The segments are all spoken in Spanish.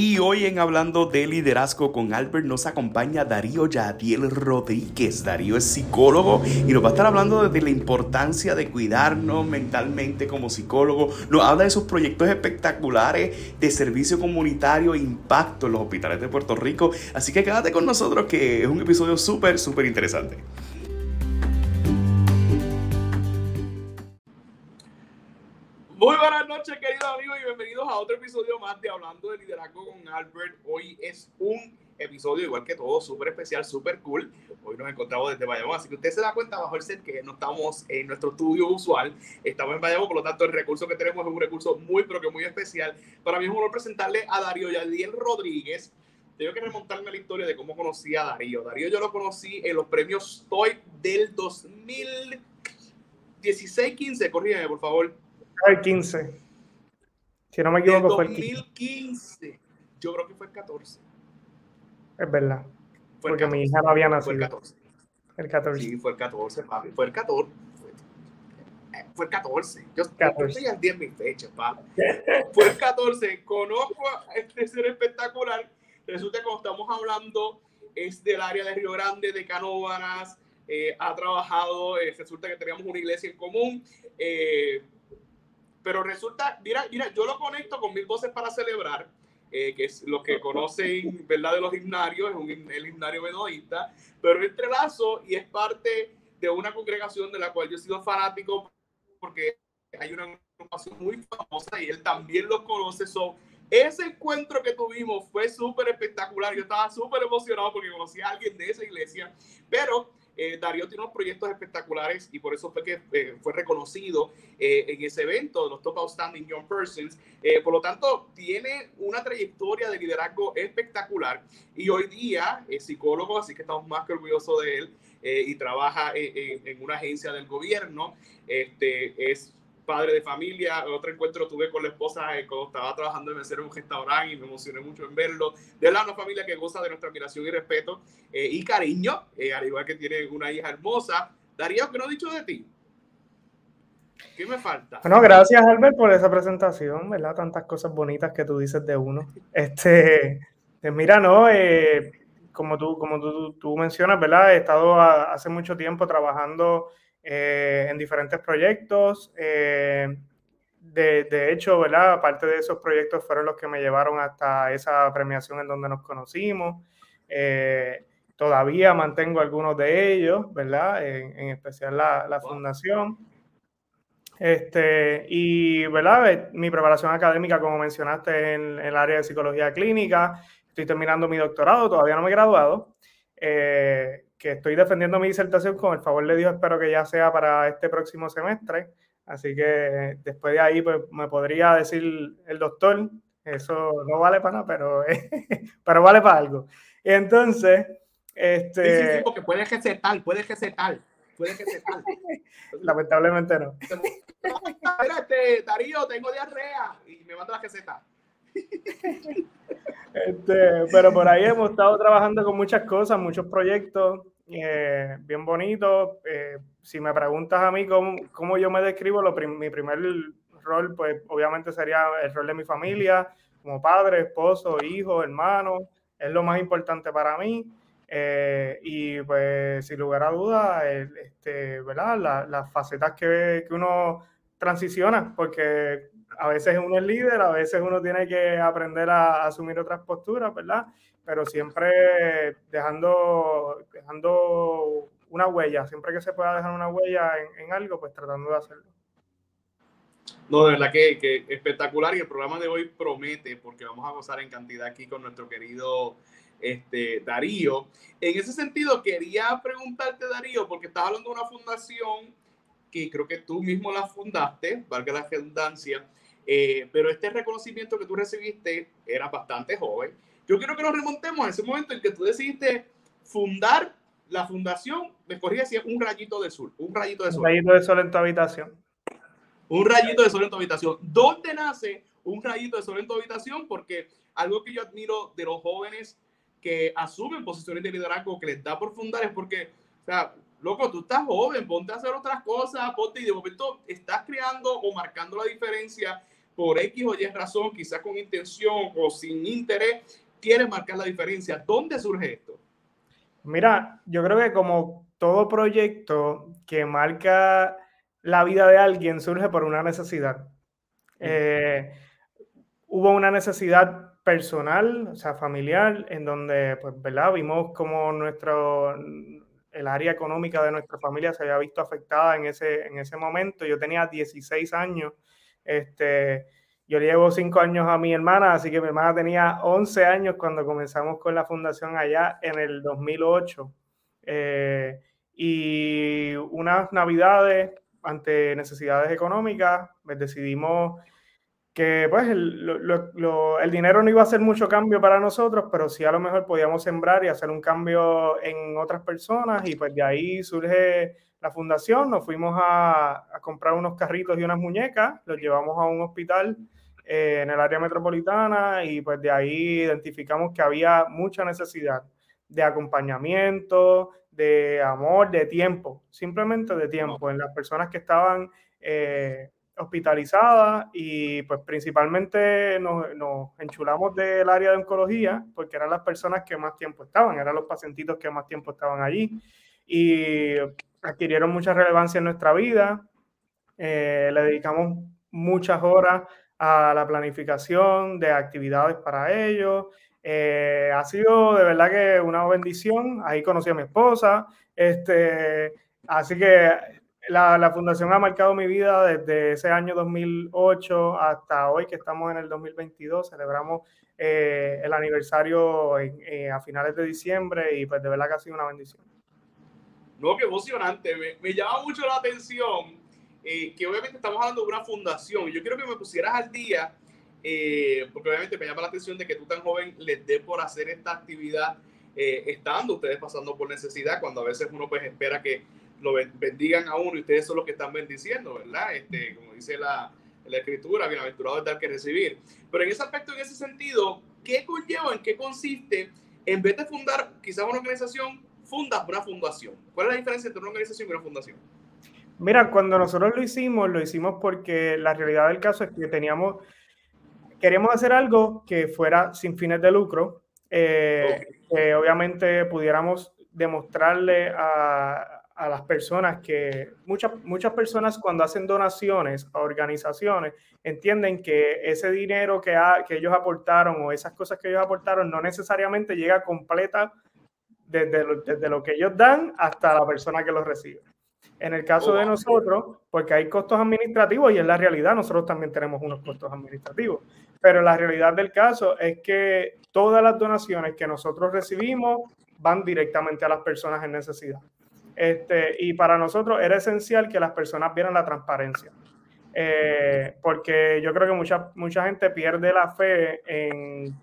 Y hoy en Hablando de Liderazgo con Albert nos acompaña Darío Yadiel Rodríguez. Darío es psicólogo y nos va a estar hablando de la importancia de cuidarnos mentalmente como psicólogo. Nos habla de sus proyectos espectaculares de servicio comunitario e impacto en los hospitales de Puerto Rico. Así que quédate con nosotros que es un episodio súper, súper interesante. Muy buenas noches, queridos bienvenidos a otro episodio más de Hablando de Liderazgo con Albert. Hoy es un episodio, igual que todo, súper especial, súper cool. Hoy nos encontramos desde Bayamón, así que usted se da cuenta bajo el set que no estamos en nuestro estudio usual, estamos en Bayamón, por lo tanto el recurso que tenemos es un recurso muy, pero que muy especial. Para mí es un honor presentarle a Darío Yadiel Rodríguez. Tengo que remontarme a la historia de cómo conocí a Darío. Darío yo lo conocí en los premios Toy del 2016-15, corrígeme por favor el 15. Si no me equivoco, fue el 2015. Yo creo que fue el 14. Es verdad. porque mi hija no había nacido. Fue el 14. El 14. Sí, fue el 14, papi. Fue el 14. Fue, el 14. Yo, 14. estoy al día en mi fecha, papi. fue el 14. Conozco a este ser espectacular. Resulta que cuando estamos hablando es del área de Río Grande, de Canóvanas. Eh, ha trabajado, eh, resulta que teníamos una iglesia en común. Eh, pero resulta, mira, mira, yo lo conecto con Mil Voces para Celebrar, eh, que es lo que conocen, ¿verdad? De los himnarios, es un, el himnario benoísta, pero entrelazo y es parte de una congregación de la cual yo he sido fanático porque hay una agrupación muy famosa y él también lo conoce. So, ese encuentro que tuvimos fue súper espectacular. Yo estaba súper emocionado porque conocí a alguien de esa iglesia, pero eh, Darío tiene unos proyectos espectaculares y por eso fue que eh, fue reconocido eh, en ese evento los Top Outstanding Young Persons. por lo tanto, tiene una trayectoria de liderazgo espectacular y hoy día es psicólogo, así que estamos más que orgullosos de él y trabaja en, en, una agencia del gobierno. Este, es padre de familia. Otro encuentro tuve con la esposa eh, cuando estaba trabajando en mesero en un restaurante y me emocioné mucho en verlo. De la una familia que goza de nuestra admiración y respeto eh, y cariño, eh, al igual que tiene una hija hermosa. Darío, ¿qué no he dicho de ti? ¿Qué me falta? Bueno, gracias Albert por esa presentación, ¿verdad? Tantas cosas bonitas que tú dices de uno. Este, mira, no, como tú, como tú, tú, mencionas, ¿verdad? He estado hace mucho tiempo trabajando eh, en diferentes proyectos. Eh, de, de, hecho, ¿verdad? Aparte de esos proyectos fueron los que me llevaron hasta esa premiación en donde nos conocimos. Eh, todavía mantengo algunos de ellos, ¿verdad? En, especial la, la fundación. Este, y, ¿verdad? Mi preparación académica, como mencionaste, en, el área de psicología clínica. Estoy terminando mi doctorado, todavía no me he graduado. Eh, que estoy defendiendo mi disertación con el favor de Dios, espero que ya sea para este próximo semestre. Así que después de ahí pues, me podría decir el doctor, eso no vale para nada, pero, pero vale para algo. Entonces, este... Sí, sí, porque puede que sea tal, puede que sea tal, puede que sea tal. Lamentablemente no. Espérate, Darío, tengo diarrea y me manda la receta. Este, pero por ahí hemos estado trabajando con muchas cosas, muchos proyectos eh, bien bonitos. Eh, si me preguntas a mí cómo, cómo yo me describo, lo mi primer rol, pues obviamente sería el rol de mi familia, como padre, esposo, hijo, hermano. Es lo más importante para mí. Eh, y pues sin lugar a dudas, este, ¿verdad? las facetas que, que uno transiciona, porque a veces uno es líder, a veces uno tiene que aprender a, asumir otras posturas, ¿verdad? Pero siempre dejando, dejando una huella, siempre que se pueda dejar una huella en, algo, pues tratando de hacerlo. No, de verdad que, que, espectacular y el programa de hoy promete porque vamos a gozar en cantidad aquí con nuestro querido este, Darío. En ese sentido, quería preguntarte, Darío, porque estás hablando de una fundación que creo que tú mismo la fundaste, valga la redundancia, eh, pero este reconocimiento que tú recibiste era bastante joven. Yo quiero que nos remontemos a ese momento en que tú decidiste fundar la fundación, me corría si un rayito de sol, un rayito de sol. Un rayito de sol en tu habitación. Un rayito de sol en tu habitación. ¿Dónde nace un rayito de sol en tu habitación? Porque algo que yo admiro de los jóvenes que asumen posiciones de liderazgo que les da por fundar es porque, o sea, loco, tú estás joven, ponte a hacer otras cosas, ponte y de momento estás creando o marcando la diferencia por X o Y razón, quizás con intención o sin interés, quiere marcar la diferencia. ¿Dónde surge esto? Mira, yo creo que como todo proyecto que marca la vida de alguien surge por una necesidad. Eh, hubo una necesidad personal, o sea, familiar, en donde, pues, ¿verdad? Vimos como nuestro, el área económica de nuestra familia se había visto afectada en ese, en ese momento. Yo tenía 16 años, este, yo llevo 5 años a mi hermana, así que mi hermana tenía 11 años cuando comenzamos con la fundación allá en el 2008. Eh, y unas navidades ante necesidades económicas, pues decidimos que pues el, dinero no iba a hacer mucho cambio para nosotros, pero sí a lo mejor podíamos sembrar y hacer un cambio en otras personas y pues de ahí surge la fundación, nos fuimos a, comprar unos carritos y unas muñecas, los llevamos a un hospital eh, en el área metropolitana y pues de ahí identificamos que había mucha necesidad de acompañamiento, de amor, de tiempo, simplemente de tiempo en las personas que estaban... Eh, hospitalizadas y pues principalmente nos, nos, enchulamos del área de oncología porque eran las personas que más tiempo estaban, eran los pacientitos que más tiempo estaban allí y adquirieron mucha relevancia en nuestra vida. Eh, le dedicamos muchas horas a la planificación de actividades para ellos. Eh, ha sido de verdad que una bendición. Ahí conocí a mi esposa. Este, así que la, fundación ha marcado mi vida desde ese año 2008 hasta hoy que estamos en el 2022. Celebramos eh, el aniversario eh, a finales de diciembre y pues de verdad que ha sido una bendición. No, qué emocionante. Me, llama mucho la atención eh, que obviamente estamos hablando de una fundación. Yo quiero que me pusieras al día, porque obviamente me llama la atención de que tú tan joven les dé por hacer esta actividad estando ustedes pasando por necesidad, cuando a veces uno pues espera que lo bendigan a uno y ustedes son los que están bendiciendo, ¿verdad? Este, como dice la, la escritura, bienaventurado es dar que recibir. Pero en ese aspecto, en ese sentido, ¿qué conlleva, en qué consiste, en vez de fundar quizás una organización, fundas una fundación? ¿Cuál es la diferencia entre una organización y una fundación? Mira, cuando nosotros lo hicimos, lo hicimos porque la realidad del caso es que teníamos, queríamos hacer algo que fuera sin fines de lucro, eh, que obviamente pudiéramos demostrarle a, a las personas que muchas, muchas personas cuando hacen donaciones a organizaciones entienden que ese dinero que, que ellos aportaron o esas cosas que ellos aportaron no necesariamente llega completa desde lo, desde lo que ellos dan hasta la persona que los recibe. En el caso de nosotros, porque hay costos administrativos y en la realidad nosotros también tenemos unos costos administrativos, pero la realidad del caso es que todas las donaciones que nosotros recibimos van directamente a las personas en necesidad. Este, y para nosotros era esencial que las personas vieran la transparencia. Eh, porque yo creo que mucha, mucha gente pierde la fe en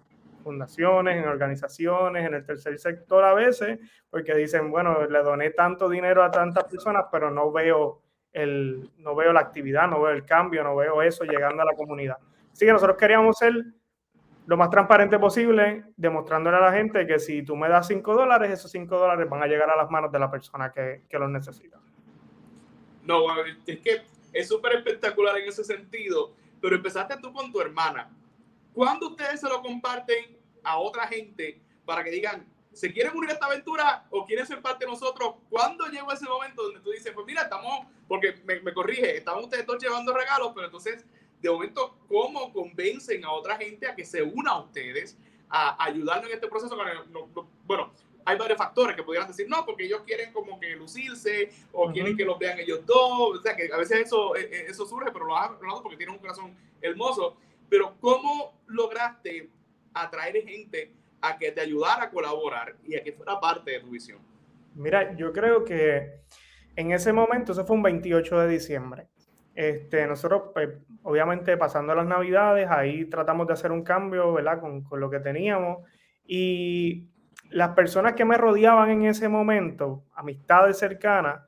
fundaciones, en organizaciones, en el tercer sector a veces, porque dicen, bueno, le doné tanto dinero a tantas personas, pero no veo, el, no veo la actividad, no veo el cambio, no veo eso llegando a la comunidad. Así que nosotros queríamos ser lo más transparente posible, demostrándole a la gente que si tú me das 5 dólares, esos 5 dólares van a llegar a las manos de la persona que, que los necesita. No, es que es súper espectacular en ese sentido, pero empezaste tú con tu hermana. ¿Cuándo ustedes se lo comparten a otra gente para que digan, ¿se quieren unir a esta aventura o quieren ser parte de nosotros? ¿Cuándo llegó ese momento donde tú dices, pues mira, estamos, porque me, me corrige, estamos ustedes dos llevando regalos, pero entonces de momento, ¿cómo convencen a otra gente a que se una a ustedes, a ayudarnos en este proceso? Bueno, hay varios factores que pudieran decir, no, porque ellos quieren como que lucirse o quieren que los vean ellos dos. O sea, que a veces eso, e, e, eso surge, pero lo hacen porque tienen un corazón hermoso. Pero ¿cómo lograste atraer gente a que te ayudara a colaborar y a que fuera parte de tu visión? Mira, yo creo que en ese momento, eso fue un 28 de diciembre, este, nosotros, pues, obviamente, pasando las navidades, ahí tratamos de hacer un cambio, ¿verdad? Con, con, lo que teníamos. Y las personas que me rodeaban en ese momento, amistades cercanas,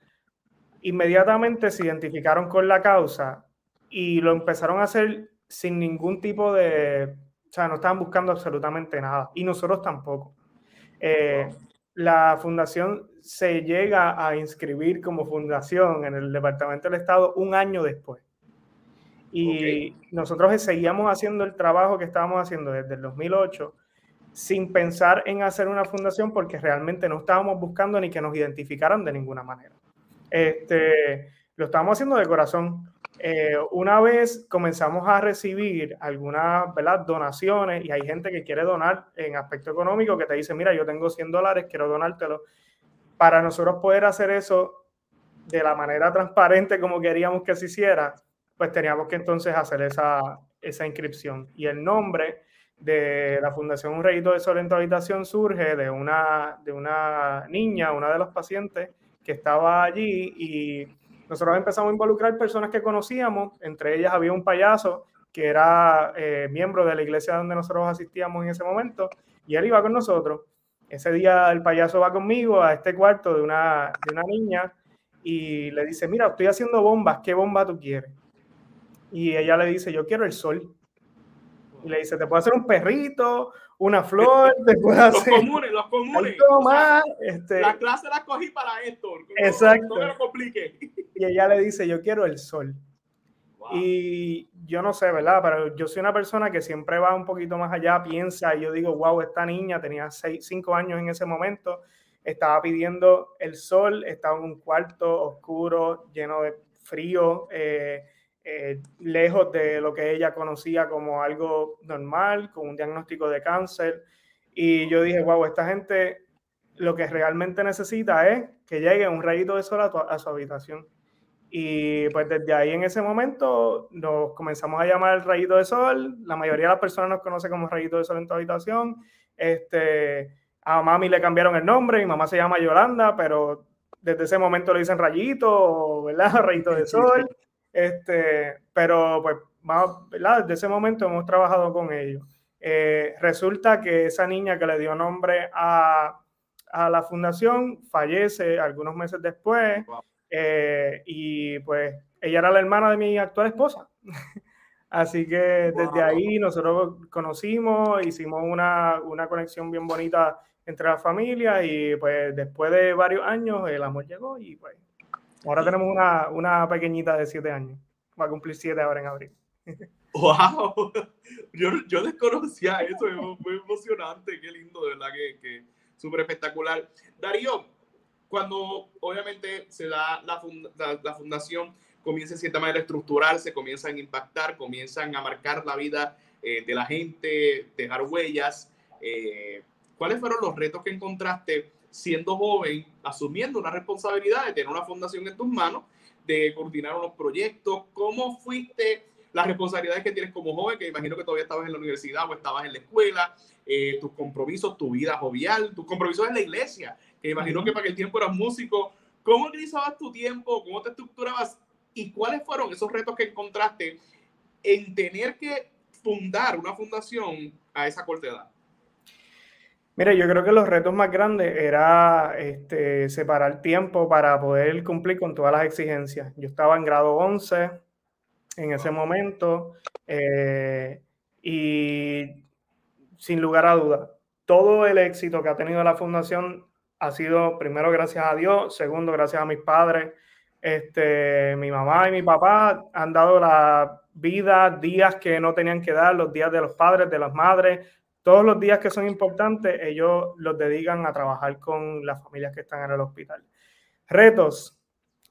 inmediatamente se identificaron con la causa y lo empezaron a hacer sin ningún tipo de, o sea, no estaban buscando absolutamente nada. Y nosotros tampoco. Eh, la fundación se llega a inscribir como fundación en el Departamento del Estado un año después. Y nosotros seguíamos haciendo el trabajo que estábamos haciendo desde el 2008 sin pensar en hacer una fundación porque realmente no estábamos buscando ni que nos identificaran de ninguna manera. Este, lo estábamos haciendo de corazón. Eh, una vez comenzamos a recibir algunas ¿verdad? donaciones y hay gente que quiere donar en aspecto económico que te dice, mira, yo tengo 100 dólares, quiero donártelo. Para nosotros poder hacer eso de la manera transparente como queríamos que se hiciera, pues teníamos que entonces hacer esa, esa inscripción. Y el nombre de la Fundación Un Rayito de Sol en tu Habitación surge de una, de una niña, una de los pacientes que estaba allí y nosotros empezamos a involucrar personas que conocíamos, entre ellas había un payaso que era eh, miembro de la iglesia donde nosotros asistíamos en ese momento y él iba con nosotros. Ese día el payaso va conmigo a este cuarto de una, de una niña y le dice, mira, estoy haciendo bombas, ¿qué bomba tú quieres? Y ella le dice, yo quiero el sol. Y le dice, te puedo hacer un perrito, una flor, te puedo hacer... Los comunes, los comunes. este... La clase la cogí para esto. Exacto. No me lo complique. Y ella le dice, yo quiero el sol. Y yo no sé, ¿verdad? Pero yo soy una persona que siempre va un poquito más allá, piensa, y yo digo, wow, esta niña tenía 5 años en ese momento, estaba pidiendo el sol, estaba en un cuarto oscuro, lleno de frío, eh, eh, lejos de lo que ella conocía como algo normal, con un diagnóstico de cáncer. Y yo dije, wow, esta gente lo que realmente necesita es que llegue un rayito de sol a, su habitación. Y pues desde ahí en ese momento nos comenzamos a llamar rayito de sol. La mayoría de las personas nos conoce como rayito de sol en tu habitación. Este, a mami le cambiaron el nombre, mi mamá se llama Yolanda, pero desde ese momento le dicen rayito, ¿verdad? Rayito de sol. Este, pero pues, ¿verdad? Desde ese momento hemos trabajado con ellos. Eh, resulta que esa niña que le dio nombre a, a la fundación fallece algunos meses después eh, y pues ella era la hermana de mi actual esposa. Así que desde ahí nosotros conocimos, hicimos una, una, conexión bien bonita entre las familias y pues después de varios años el amor llegó y pues Ahora tenemos una, una pequeñita de siete años. Va a cumplir siete ahora en abril. ¡Wow! Yo, yo desconocía eso, es muy emocionante, qué lindo, de verdad que, que súper espectacular. Darío, cuando obviamente se da la, la, fundación, comienza en cierta manera a estructurarse, comienzan a impactar, comienzan a marcar la vida eh, de la gente, dejar huellas. Eh, ¿Cuáles fueron los retos que encontraste siendo joven, asumiendo una responsabilidad de tener una fundación en tus manos, de coordinar unos proyectos. ¿Cómo fuiste las responsabilidades que tienes como joven, que imagino que todavía estabas en la universidad o estabas en la escuela, eh, tus compromisos, tu vida jovial, tus compromisos en la iglesia, que imagino que para aquel tiempo eras músico. ¿Cómo organizabas tu tiempo? ¿Cómo te estructurabas? ¿Y cuáles fueron esos retos que encontraste en tener que fundar una fundación a esa corta edad? Mira, yo creo que los retos más grandes era este, separar tiempo para poder cumplir con todas las exigencias. Yo estaba en grado 11 en ese momento eh, y sin lugar a duda, todo el éxito que ha tenido la fundación ha sido primero gracias a Dios, segundo gracias a mis padres. Este, mi mamá y mi papá han dado la vida, días que no tenían que dar, los días de los padres, de las madres, todos los días que son importantes, ellos los dedican a trabajar con las familias que están en el hospital. Retos,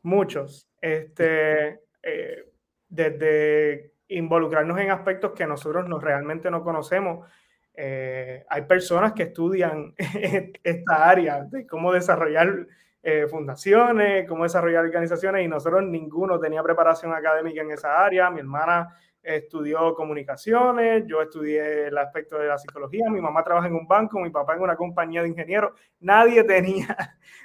muchos. Este, eh, desde involucrarnos en aspectos que nosotros no, realmente no conocemos. Eh, hay personas que estudian esta área de cómo desarrollar eh, fundaciones, cómo desarrollar organizaciones y nosotros ninguno tenía preparación académica en esa área. Mi hermana estudió comunicaciones, yo estudié el aspecto de la psicología, mi mamá trabaja en un banco, mi papá en una compañía de ingenieros, nadie tenía,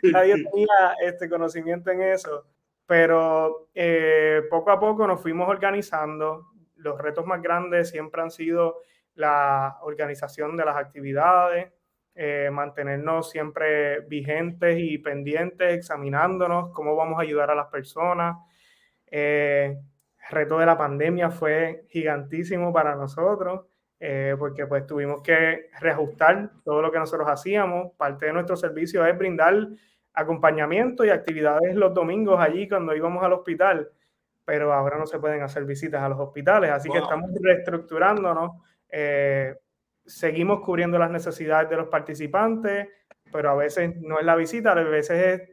nadie tenía este conocimiento en eso, pero eh, poco a poco nos fuimos organizando, los retos más grandes siempre han sido la organización de las actividades, eh, mantenernos siempre vigentes y pendientes, examinándonos cómo vamos a ayudar a las personas. Eh, reto de la pandemia fue gigantísimo para nosotros, eh, porque pues tuvimos que reajustar todo lo que nosotros hacíamos. Parte de nuestro servicio es brindar acompañamiento y actividades los domingos allí cuando íbamos al hospital, pero ahora no se pueden hacer visitas a los hospitales, así que estamos reestructurándonos. Eh, seguimos cubriendo las necesidades de los participantes, pero a veces no es la visita, a veces es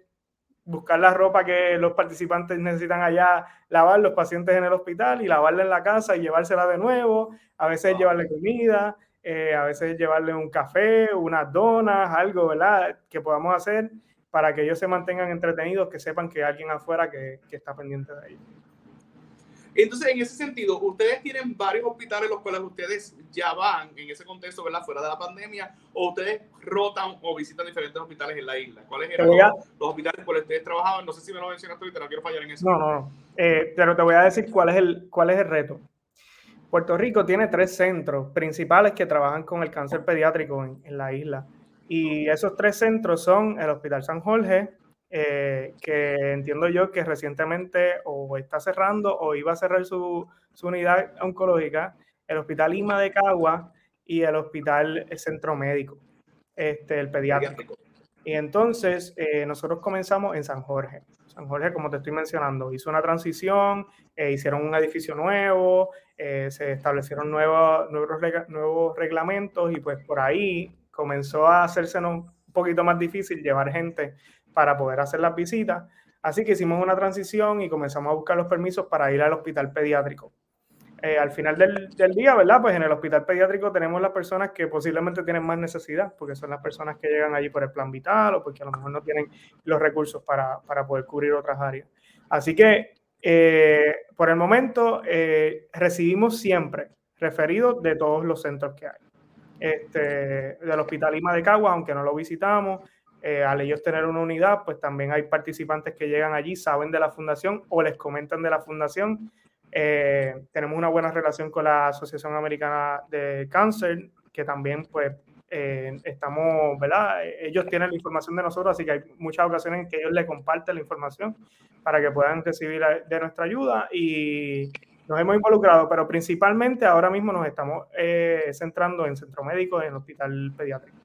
buscar la ropa que los participantes necesitan allá, lavar los pacientes en el hospital y lavarla en la casa y llevársela de nuevo, a veces llevarle comida, eh, a veces llevarle un café, unas donas, algo, ¿verdad? Que podamos hacer para que ellos se mantengan entretenidos, que sepan que hay alguien afuera que, que está pendiente de ellos. Entonces, en ese sentido, ustedes tienen varios hospitales los cuales ustedes ya van en ese contexto, ¿verdad? Fuera de la pandemia, o ustedes rotan o visitan diferentes hospitales en la isla. ¿Cuáles eran los, hospitales por los que ustedes trabajaban? No sé si me lo mencionaste ahorita, no quiero fallar en eso. No, no, no. Eh, pero te voy a decir cuál es el, cuál es el reto. Puerto Rico tiene tres centros principales que trabajan con el cáncer pediátrico en, en la isla. Y esos tres centros son el Hospital San Jorge, eh, que entiendo yo que recientemente o está cerrando o iba a cerrar su, su unidad oncológica, el Hospital Lima de Cagua y el Hospital Centro Médico, este, el pediátrico. Y entonces eh, nosotros comenzamos en San Jorge. San Jorge, como te estoy mencionando, hizo una transición, eh, hicieron un edificio nuevo, se establecieron nuevos, nuevos, nuevos reglamentos y pues por ahí comenzó a hacerse un poquito más difícil llevar gente para poder hacer las visitas. Así que hicimos una transición y comenzamos a buscar los permisos para ir al hospital pediátrico. Eh, al final del, del, día, ¿verdad? Pues en el hospital pediátrico tenemos las personas que posiblemente tienen más necesidad, porque son las personas que llegan allí por el plan vital o porque a lo mejor no tienen los recursos para, para poder cubrir otras áreas. Así que eh, por el momento eh, recibimos siempre referidos de todos los centros que hay. Este, del Hospital Lima de Caguas, aunque no lo visitamos, eh, al ellos tener una unidad, pues también hay participantes que llegan allí, saben de la fundación o les comentan de la fundación. Eh, tenemos una buena relación con la Asociación Americana de Cáncer, que también pues eh, estamos, ¿verdad? Ellos tienen la información de nosotros, así que hay muchas ocasiones en que ellos le comparten la información para que puedan recibir de nuestra ayuda y nos hemos involucrado, pero principalmente ahora mismo nos estamos centrando en centro médico, en hospital pediátrico.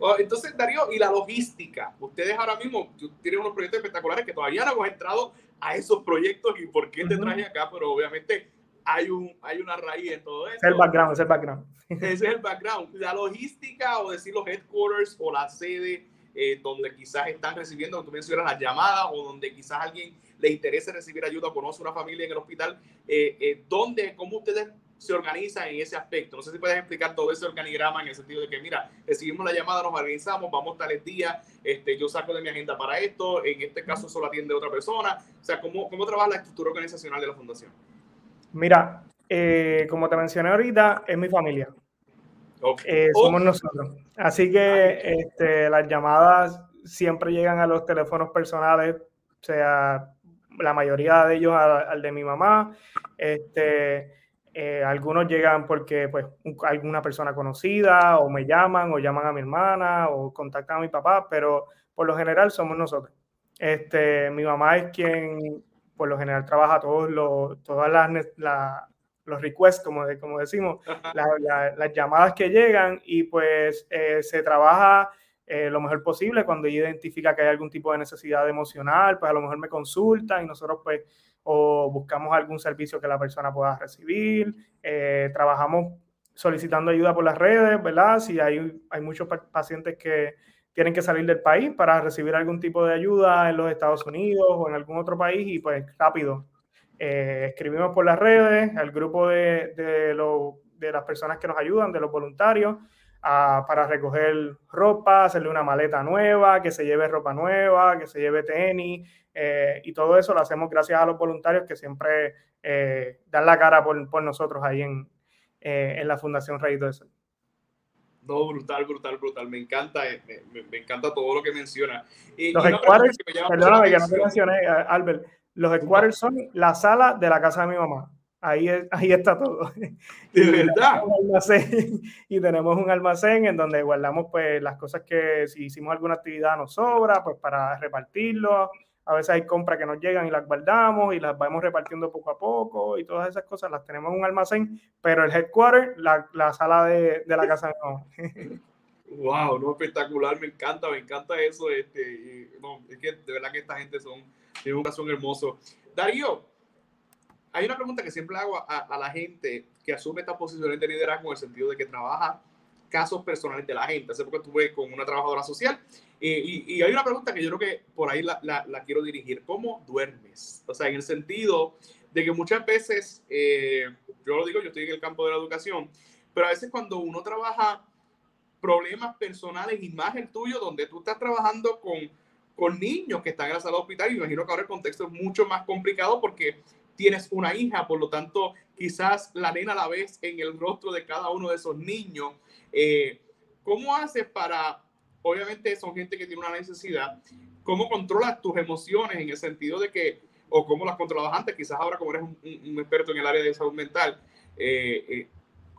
Oh, entonces, Darío, y la logística. Ustedes ahora mismo tienen unos proyectos espectaculares que todavía no hemos entrado a esos proyectos y por qué te traje acá, pero obviamente hay, un, hay una raíz en todo esto. Es el background, es el background. Ese es el background. La logística o decir los headquarters o la sede eh, donde quizás están recibiendo, como tú mencionas, las llamadas o donde quizás alguien le interese recibir ayuda conoce una familia en el hospital, eh, eh, ¿dónde, cómo ustedes se organiza en ese aspecto. No sé si puedes explicar todo ese organigrama en el sentido de que, mira, recibimos la llamada, nos organizamos, vamos tales días, este, yo saco de mi agenda para esto, en este caso solo atiende otra persona. O sea, ¿cómo, cómo trabaja la estructura organizacional de la fundación? Mira, eh, como te mencioné ahorita, es mi familia. Eh, somos nosotros. Así que este, las llamadas siempre llegan a los teléfonos personales, o sea, la mayoría de ellos al, al de mi mamá. Este, eh, algunos llegan porque pues alguna persona conocida o me llaman o llaman a mi hermana o contactan a mi papá, pero por lo general somos nosotros. Este, mi mamá es quien por lo general trabaja todos los, todas las, los requests, como, como decimos, las llamadas que llegan y pues eh, se trabaja eh, lo mejor posible cuando ella identifica que hay algún tipo de necesidad emocional, pues a lo mejor me consulta y nosotros pues o buscamos algún servicio que la persona pueda recibir. Eh, trabajamos solicitando ayuda por las redes, ¿verdad? Si hay, hay muchos pacientes que tienen que salir del país para recibir algún tipo de ayuda en los Estados Unidos o en algún otro país y pues rápido. Eh, escribimos por las redes, al grupo de, de, de las personas que nos ayudan, de los voluntarios, para recoger ropa, hacerle una maleta nueva, que se lleve ropa nueva, que se lleve tenis, eh, y todo eso lo hacemos gracias a los voluntarios que siempre eh, dan la cara por, por nosotros ahí en, eh, en la Fundación Rayito de Sol. No, brutal, brutal, brutal. Me encanta, me, me, encanta todo lo que menciona. los headquarters, perdóname que no te mencioné, Albert, los headquarters son la sala de la casa de mi mamá. Ahí, ahí está todo. De verdad. y tenemos un almacén en donde guardamos pues las cosas que si hicimos alguna actividad nos sobra, pues para repartirlo. A veces hay compras que nos llegan y las guardamos y las vamos repartiendo poco a poco y todas esas cosas las tenemos en un almacén, pero el headquarter, la, la sala de, de, la casa no. Wow, no, espectacular, me encanta, me encanta eso. Este, no, es que de verdad que esta gente son, tienen un corazón hermoso. Darío, hay una pregunta que siempre hago a, la gente que asume estas posiciones de liderazgo en el sentido de que trabaja casos personales de la gente. Hace poco estuve con una trabajadora social y, hay una pregunta que yo creo que por ahí la, la, quiero dirigir. ¿Cómo duermes? O sea, en el sentido de que muchas veces, eh, yo lo digo, yo estoy en el campo de la educación, pero a veces cuando uno trabaja problemas personales y más el tuyo, donde tú estás trabajando con, con niños que están en la sala de hospital, y imagino que ahora el contexto es mucho más complicado porque tienes una hija, por lo tanto, quizás la nena la ves en el rostro de cada uno de esos niños. Eh, ¿Cómo haces para, obviamente son gente que tiene una necesidad, cómo controlas tus emociones en el sentido de que, o cómo las controlabas antes, quizás ahora como eres un, experto en el área de salud mental, eh, eh,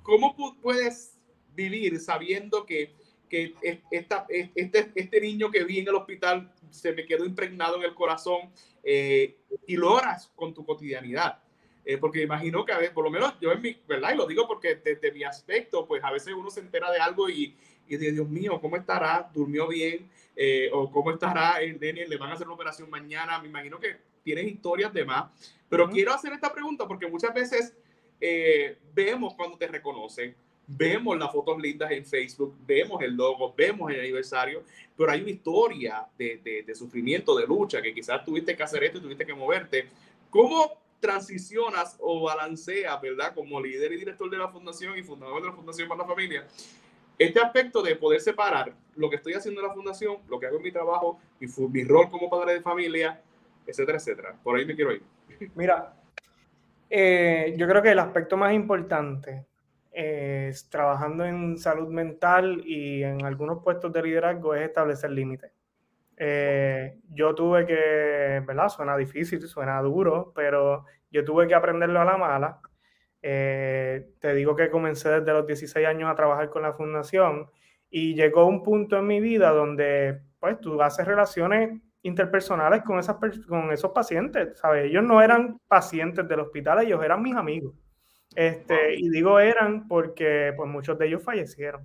¿cómo puedes vivir sabiendo que, que esta, este, este niño que vi en el hospital se me quedó impregnado en el corazón eh, y lo harás con tu cotidianidad? Eh, porque imagino que a veces, por lo menos yo en mi, ¿verdad? Y lo digo porque desde mi aspecto, pues a veces uno se entera de algo y, y de Dios mío, ¿cómo estará? ¿Durmió bien? Eh, ¿O cómo estará el Daniel? ¿Le van a hacer una operación mañana? Me imagino que tienes historias de más. Pero quiero hacer esta pregunta porque muchas veces vemos cuando te reconocen, vemos las fotos lindas en Facebook, vemos el logo, vemos el aniversario, pero hay una historia de, de, sufrimiento, de lucha, que quizás tuviste que hacer esto y tuviste que moverte. ¿Cómo transicionas o balanceas, verdad, como líder y director de la fundación y fundador de la Fundación para la Familia, este aspecto de poder separar lo que estoy haciendo en la fundación, lo que hago en mi trabajo, mi, mi rol como padre de familia, etcétera, etcétera. Por ahí me quiero ir. Mira, eh, yo creo que el aspecto más importante trabajando en salud mental y en algunos puestos de liderazgo es establecer límites. Eh, yo tuve que, ¿verdad? Suena difícil, suena duro, pero yo tuve que aprenderlo a la mala. Eh, te digo que comencé desde los 16 años a trabajar con la fundación y llegó un punto en mi vida donde, pues, tú haces relaciones interpersonales con, esas, con esos pacientes, ¿sabes? Ellos no eran pacientes del hospital, ellos eran mis amigos. Este, y digo eran porque pues, muchos de ellos fallecieron.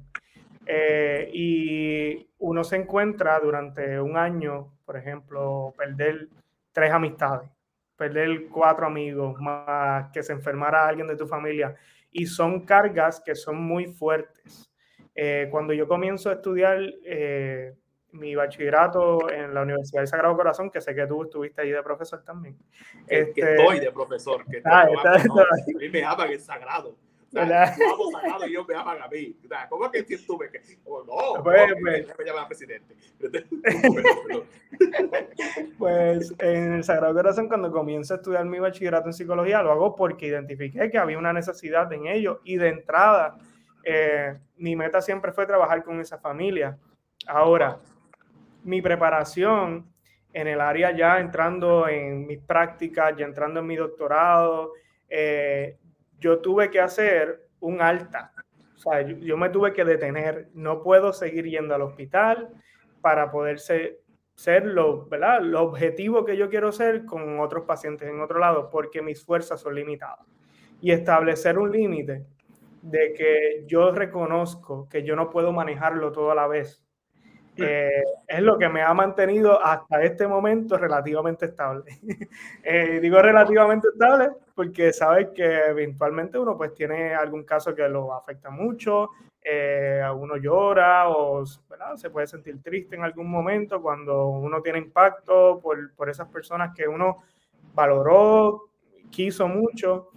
Eh, y uno se encuentra durante un año, por ejemplo, perder tres amistades, perder cuatro amigos, más que se enfermara alguien de tu familia. Y son cargas que son muy fuertes. Eh, cuando yo comienzo a estudiar eh, mi bachillerato en la Universidad del Sagrado Corazón, que sé que tú estuviste ahí de profesor también. Que, este, estoy de profesor, que ah, a mí me aman el sagrado. O sea, yo sagrado y ellos me aman a mí. O sea, ¿Cómo es que tú me que oh, no, pues, no, pues, me llaman presidente? pues en el Sagrado Corazón, cuando comienzo a estudiar mi bachillerato en psicología, lo hago porque identifiqué que había una necesidad en ello y de entrada, eh, mi meta siempre fue trabajar con esa familia. Ahora, mi preparación en el área ya entrando en mis prácticas, ya entrando en mi doctorado, eh, yo tuve que hacer un alta. O sea, yo, me tuve que detener. No puedo seguir yendo al hospital para poder ser, ser lo, ¿verdad? lo objetivo que yo quiero ser con otros pacientes en otro lado, porque mis fuerzas son limitadas. Y establecer un límite de que yo reconozco que yo no puedo manejarlo todo a la vez eh, es lo que me ha mantenido hasta este momento relativamente estable. Eh, digo relativamente estable porque sabes que eventualmente uno pues tiene algún caso que lo afecta mucho, eh, uno llora o se puede sentir triste en algún momento cuando uno tiene impacto por, por esas personas que uno valoró, quiso mucho.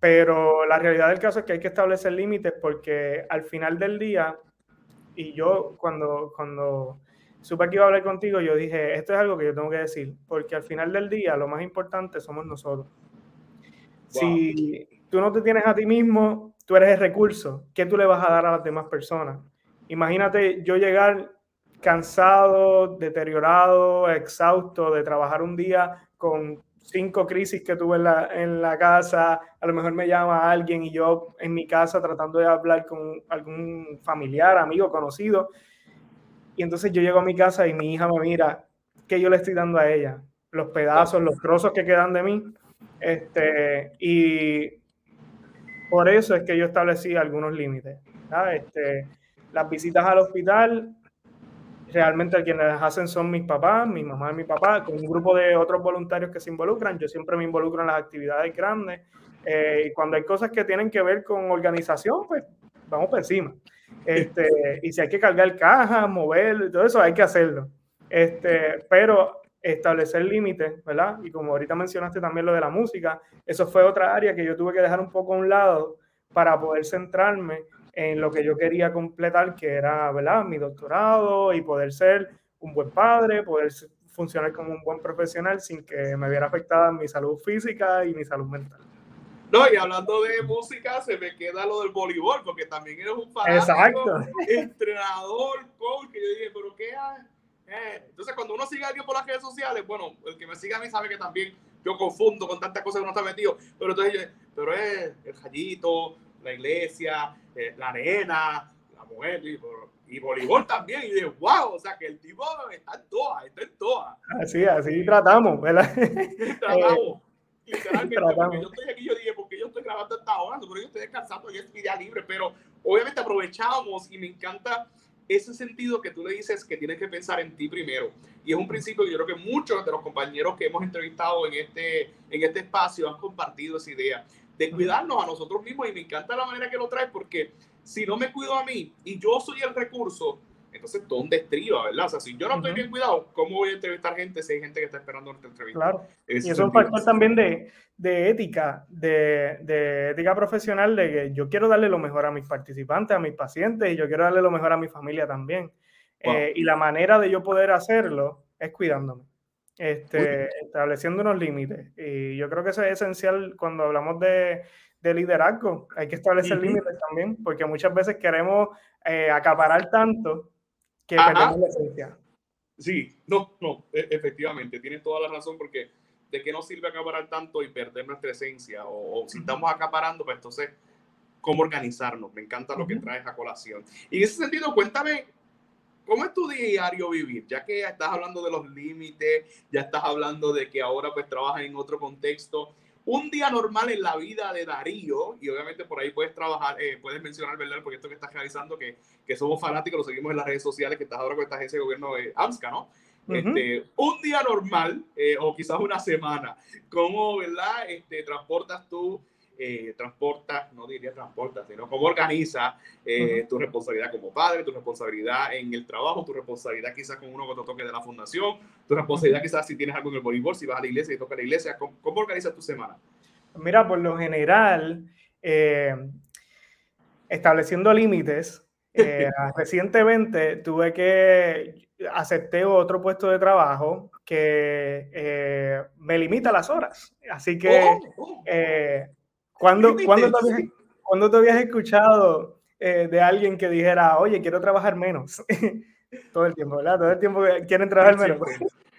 pero la realidad del caso es que hay que establecer límites porque al final del día y yo cuando, cuando supe que iba a hablar contigo, yo dije, esto es algo que yo tengo que decir, porque al final del día lo más importante somos nosotros. Si tú no te tienes a ti mismo, tú eres el recurso, ¿qué tú le vas a dar a las demás personas? Imagínate yo llegar cansado, deteriorado, exhausto de trabajar un día con cinco crisis que tuve en la, en la, casa, a lo mejor me llama alguien y yo en mi casa tratando de hablar con algún familiar, amigo, conocido. Y entonces yo llego a mi casa y mi hija me mira, ¿qué yo le estoy dando a ella? Los pedazos, los trozos que quedan de mí. Este, y por eso es que yo establecí algunos límites. Este, las visitas al hospital realmente quienes hacen son mis papás, mi mamá y mi papá, con un grupo de otros voluntarios que se involucran. Yo siempre me involucro en las actividades grandes. Eh, y cuando hay cosas que tienen que ver con organización, pues vamos por encima. Este, y si hay que cargar cajas, mover, todo eso hay que hacerlo. Este, pero establecer límites, ¿verdad? Y como ahorita mencionaste también lo de la música, eso fue otra área que yo tuve que dejar un poco a un lado para poder centrarme en lo que yo quería completar, que era, ¿verdad? Mi doctorado y poder ser un buen padre, poder funcionar como un buen profesional sin que me viera afectada mi salud física y mi salud mental. No, y hablando de música, se me queda lo del voleibol, porque también eres un fanático, entrenador, coach, que yo dije, pero ¿qué hay? Eh, entonces, cuando uno sigue a alguien por las redes sociales, bueno, el que me sigue a mí sabe que también yo confundo con tantas cosas que uno está metido, pero entonces yo, pero es el jallito, la iglesia, eh, la arena, la mujer, y, voleibol también, y dije, wow, o sea que el tipo está en todas, está en todas. Así, así tratamos, ¿verdad? tratamos. Literalmente, porque yo estoy aquí, yo dije, porque yo estoy grabando esta hora, pero yo estoy descansando y es mi día libre, pero obviamente aprovechamos y me encanta ese sentido que tú le dices que tienes que pensar en ti primero. Y es un principio que yo creo que muchos de los compañeros que hemos entrevistado en este, en este espacio han compartido esa idea de cuidarnos a nosotros mismos y me encanta la manera que lo traes porque si no me cuido a mí y yo soy el recurso, entonces, ¿dónde estriba, verdad? O sea, si yo no estoy bien cuidado, ¿cómo voy a entrevistar gente si hay gente que está esperando nuestra entrevista? Claro. y eso es un factor también de, de ética, de, de, ética profesional, de que yo quiero darle lo mejor a mis participantes, a mis pacientes, y yo quiero darle lo mejor a mi familia también. Eh, y la manera de yo poder hacerlo es cuidándome, este, estableciendo unos límites. Y yo creo que eso es esencial cuando hablamos de, de liderazgo. Hay que establecer límites también, porque muchas veces queremos eh, acaparar tanto que perdemos la esencia. Sí, no, no, e, efectivamente, tienes toda la razón porque de qué nos sirve acaparar tanto y perder nuestra esencia o, si estamos acaparando, pues entonces, ¿cómo organizarnos? Me encanta lo que traes a colación. Y en ese sentido, cuéntame, ¿cómo es tu diario vivir? Ya que estás hablando de los límites, ya estás hablando de que ahora pues trabajas en otro contexto un día normal en la vida de Darío, y obviamente por ahí puedes trabajar, eh, puedes mencionar, ¿verdad?, el proyecto que estás realizando, que, que, somos fanáticos, lo seguimos en las redes sociales, que estás ahora con esta agencia de gobierno de AMSCA, ¿no? este, un día normal, eh, o quizás una semana, ¿cómo, ¿verdad?, este, transportas tú eh, transportas, no diría transportas, sino cómo organiza eh, tu responsabilidad como padre, tu responsabilidad en el trabajo, tu responsabilidad quizás con uno que te toque de la fundación, tu responsabilidad quizás si tienes algo en el voleibol, si vas a la iglesia y toca la iglesia, ¿cómo, cómo organizas tu semana? Mira, por lo general, eh, estableciendo límites, recientemente tuve que acepté otro puesto de trabajo que me limita las horas. Así que oh, oh. ¿Cuándo, ¿cuándo, te, habías, ¿cuándo te habías escuchado eh, de alguien que dijera, oye, quiero trabajar menos? Todo el tiempo, ¿verdad? Todo el tiempo quieren trabajar menos.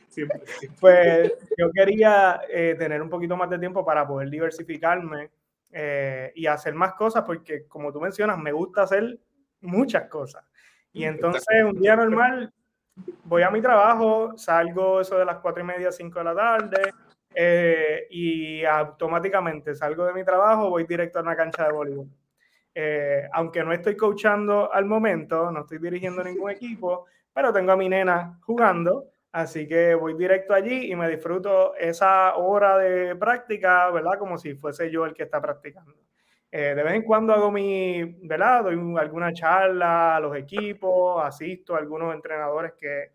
Siempre, Pues yo quería eh, tener un poquito más de tiempo para poder diversificarme eh, y hacer más cosas, porque como tú mencionas, me gusta hacer muchas cosas. Y entonces un día normal voy a mi trabajo, salgo eso de las cuatro y media, cinco de la tarde, eh, y automáticamente salgo de mi trabajo, voy directo a una cancha de voleibol. Eh, aunque no estoy coachando al momento, no estoy dirigiendo ningún equipo, pero tengo a mi nena jugando, así que voy directo allí y me disfruto esa hora de práctica, ¿verdad? Como si fuese yo el que está practicando. Eh, de vez en cuando hago mi, ¿verdad? Doy alguna charla a los equipos, asisto a algunos entrenadores que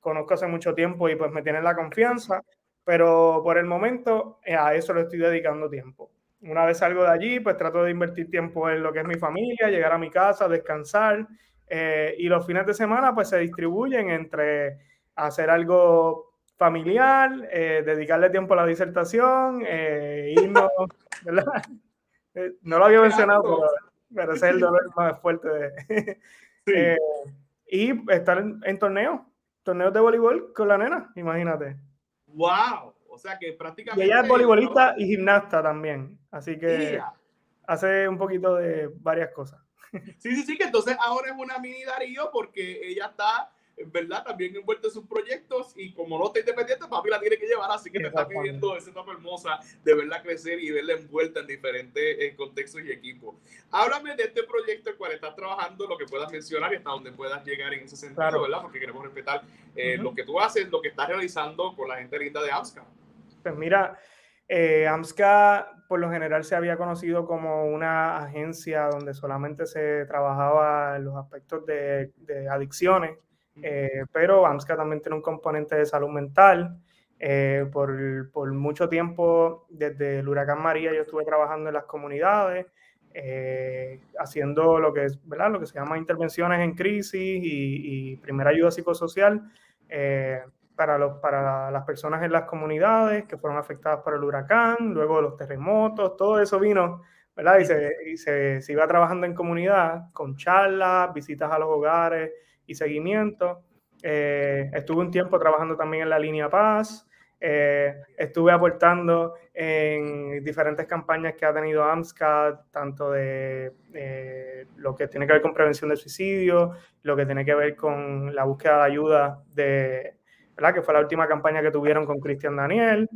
conozco hace mucho tiempo y pues me tienen la confianza pero por el momento eh, a eso le estoy dedicando tiempo. Una vez salgo de allí, pues trato de invertir tiempo en lo que es mi familia, llegar a mi casa, descansar, eh, y los fines de semana pues se distribuyen entre hacer algo familiar, eh, dedicarle tiempo a la disertación, irnos, ¿verdad? no lo había mencionado, pero, ese es el dolor más fuerte de... y estar en, en torneos, torneos de voleibol con la nena, imagínate. ¡Wow! O sea que prácticamente. Y ella es voleibolista y gimnasta también. Así que hace un poquito de varias cosas. Sí, sí, sí, que entonces ahora es una mini Darío porque ella está ¿verdad? También envuelta en sus proyectos y como no está independiente, papi la tiene que llevar, así que te está pidiendo esa etapa hermosa de verla crecer y verla envuelta en diferentes eh, contextos y equipos. Háblame de este proyecto el cual estás trabajando, lo que puedas mencionar y hasta donde puedas llegar en ese sentido, ¿verdad? Porque queremos respetar eh, lo que tú haces, lo que estás realizando con la gente linda de AMSCA. Pues mira, eh, AMSCA por lo general se había conocido como una agencia donde solamente se trabajaba en los aspectos de, adicciones, eh, pero AMSCA también tiene un componente de salud mental. Eh, por, por, mucho tiempo, desde el huracán María, yo estuve trabajando en las comunidades, haciendo lo que, es, ¿verdad? lo que se llama intervenciones en crisis y, y primera ayuda psicosocial para, los, para las personas en las comunidades que fueron afectadas por el huracán, luego los terremotos, todo eso vino, ¿verdad? Y, se, y se, se, iba trabajando en comunidad con charlas, visitas a los hogares y seguimiento. Eh, estuve un tiempo trabajando también en la línea Paz. Eh, estuve aportando en diferentes campañas que ha tenido AMSCA, tanto de eh, lo que tiene que ver con prevención del suicidio, lo que tiene que ver con la búsqueda de ayuda de, que fue la última campaña que tuvieron con Cristian Daniel.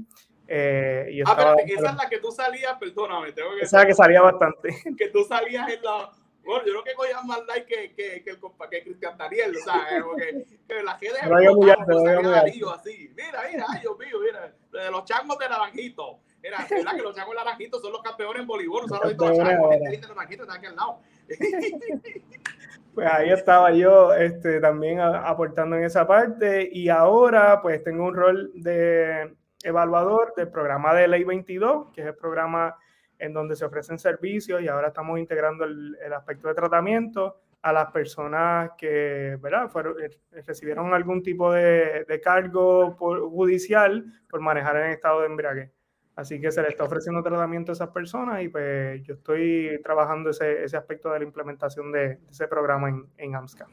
Eh, y ah, pero esa es la que tú salías, perdóname, tengo que Esa que salía bastante. Que tú salías en la... Bueno, yo creo que cogías más like que, que, que, el, que Cristian Daniel, o sea, porque que la gente de Darío así. Mira, mira, ay Dios mío, mira, de los changos de naranjito. Era, ¿verdad? Que los changos de naranjito son los campeones en voleibol, o sea, los changos de naranjito están aquí al lado. Pues ahí estaba yo este, también aportando en esa parte y ahora pues tengo un rol de evaluador del programa de Ley 22, que es el programa en donde se ofrecen servicios y ahora estamos integrando el, aspecto de tratamiento a las personas que ¿verdad? Fueron, eh, recibieron algún tipo de, de cargo judicial por manejar en estado de embriaguez. Así que se le está ofreciendo tratamiento a esas personas y pues yo estoy trabajando ese, ese aspecto de la implementación de, ese programa en, en AMSCA.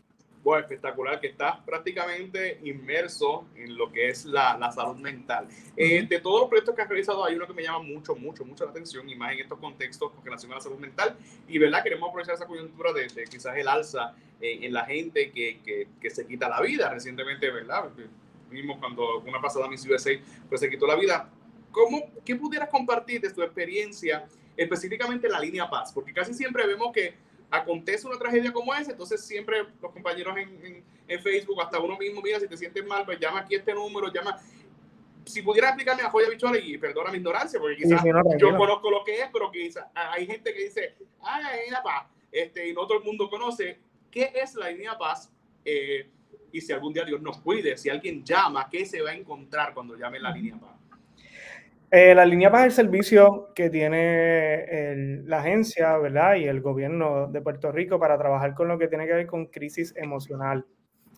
Bueno, espectacular, que estás prácticamente inmerso en lo que es la, la salud mental. Eh, de todos los proyectos que has realizado, hay uno que me llama mucho, mucho, mucho la atención, y más en estos contextos con relación a la salud mental. Y, ¿verdad? Queremos aprovechar esa coyuntura de, quizás el alza eh, en la gente que, que, que, se quita la vida. Recientemente, ¿verdad? Vimos cuando una pasada Miss USA pues se quitó la vida ¿Cómo, ¿Qué pudieras compartir de tu experiencia específicamente en la línea Paz? Porque casi siempre vemos que acontece una tragedia como esa, entonces siempre los compañeros en, en, Facebook, hasta uno mismo, mira, si te sientes mal, pues llama aquí este número, llama. Si pudieras explicarme a Joya Bichuela, y perdona mi ignorancia, porque quizás yo conozco lo que es, pero quizás hay gente que dice, ah, la línea Paz, este, y no todo el mundo conoce qué es la línea Paz. Eh, y si algún día Dios nos cuide, si alguien llama, ¿qué se va a encontrar cuando llame la línea Paz? Eh, la línea para el servicio que tiene la agencia, ¿verdad? Y el gobierno de Puerto Rico para trabajar con lo que tiene que ver con crisis emocional,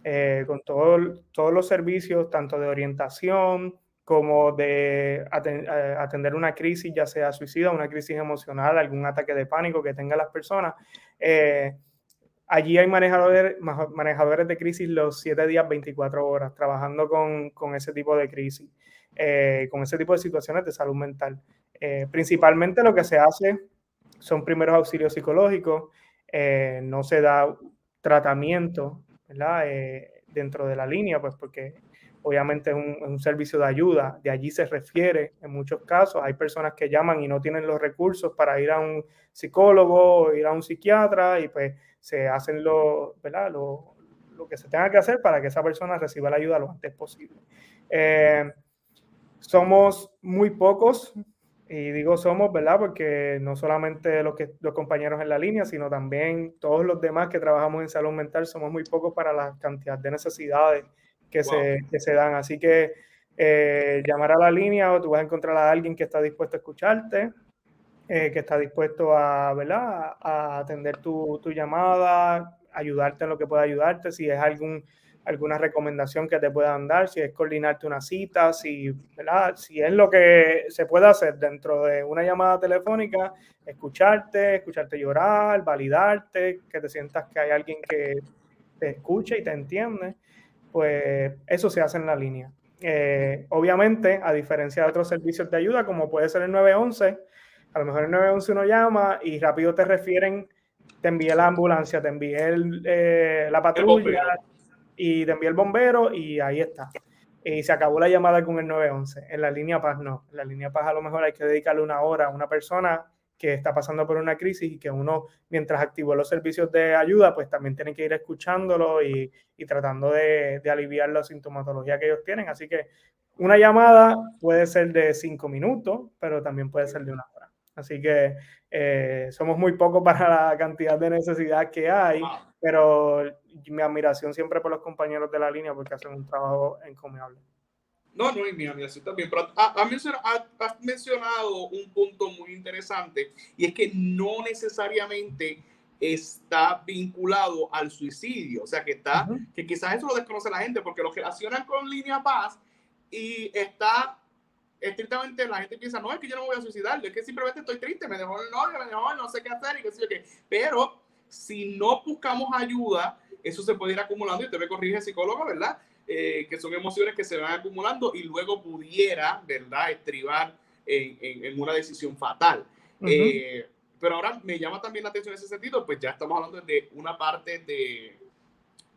eh, con todo, todos los servicios, tanto de orientación como de eh, atender una crisis, ya sea suicida, una crisis emocional, algún ataque de pánico que tengan las personas. allí hay manejadores, manejadores de crisis los 7 días, 24 horas, trabajando con, con ese tipo de crisis. Eh, con ese tipo de situaciones de salud mental. Eh, principalmente lo que se hace son primeros auxilios psicológicos, eh, no se da tratamiento dentro de la línea, pues porque obviamente es un, servicio de ayuda, de allí se refiere en muchos casos, hay personas que llaman y no tienen los recursos para ir a un psicólogo o ir a un psiquiatra y pues se hacen lo, ¿verdad? Lo, lo que se tenga que hacer para que esa persona reciba la ayuda lo antes posible. Somos muy pocos, y digo somos, ¿verdad? Porque no solamente los, que, los compañeros en la línea, sino también todos los demás que trabajamos en salud mental, somos muy pocos para la cantidad de necesidades que, se, que se dan. Así que eh, llamar a la línea o tú vas a encontrar a alguien que está dispuesto a escucharte, eh, que está dispuesto a, ¿verdad? a atender tu, tu llamada, ayudarte en lo que pueda ayudarte, si es algún alguna recomendación que te puedan dar, si es coordinarte una cita, si, ¿verdad? si es lo que se puede hacer dentro de una llamada telefónica, escucharte, escucharte llorar, validarte, que te sientas que hay alguien que te escuche y te entiende, pues eso se hace en la línea. Eh, obviamente, a diferencia de otros servicios de ayuda, como puede ser el 911, a lo mejor el 911 uno llama y rápido te refieren, te envía la ambulancia, te envía eh, la patrulla y te envía el bombero y ahí está. Y se acabó la llamada con el 911. En la línea Paz no. En la línea Paz a lo mejor hay que dedicarle una hora a una persona que está pasando por una crisis y que uno, mientras activó los servicios de ayuda, pues también tiene que ir escuchándolo y, y tratando de, de, aliviar la sintomatología que ellos tienen. Así que una llamada puede ser de cinco minutos, pero también puede ser de una hora. Así que eh, somos muy pocos para la cantidad de necesidad que hay, pero mi admiración siempre por los compañeros de la línea porque hacen un trabajo encomiable. No, no, y mi admiración también, pero has mencionado, ha mencionado un punto muy interesante y es que no necesariamente está vinculado al suicidio, o sea que está, que quizás eso lo desconoce la gente porque lo relacionan con línea paz y está estrictamente la gente piensa, no, es que yo no me voy a suicidar, es que simplemente estoy triste, me dejó el novio, me dejó, no sé qué hacer y qué sé yo qué. Pero si no buscamos ayuda, eso se puede ir acumulando y te me corrige psicólogo, ¿verdad? Eh, que son emociones que se van acumulando y luego pudiera, ¿verdad?, estribar en, en, una decisión fatal. eh, pero ahora me llama también la atención en ese sentido, pues ya estamos hablando de una parte de,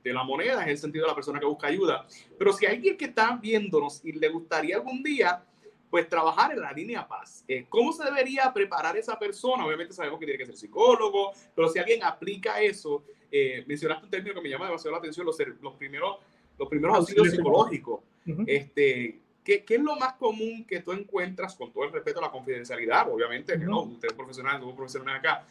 de la moneda, en el sentido de la persona que busca ayuda. Pero si hay alguien que está viéndonos y le gustaría algún día pues trabajar en la línea paz. Eh, ¿Cómo se debería preparar esa persona? Obviamente sabemos que tiene que ser psicólogo, pero si alguien aplica eso, eh, mencionaste un término que me llama demasiado la atención, los, los primeros, los primeros auxilios psicológicos. este, ¿qué, ¿qué, es lo más común que tú encuentras, con todo el respeto a la confidencialidad, obviamente, que no, usted es profesional, somos profesionales acá,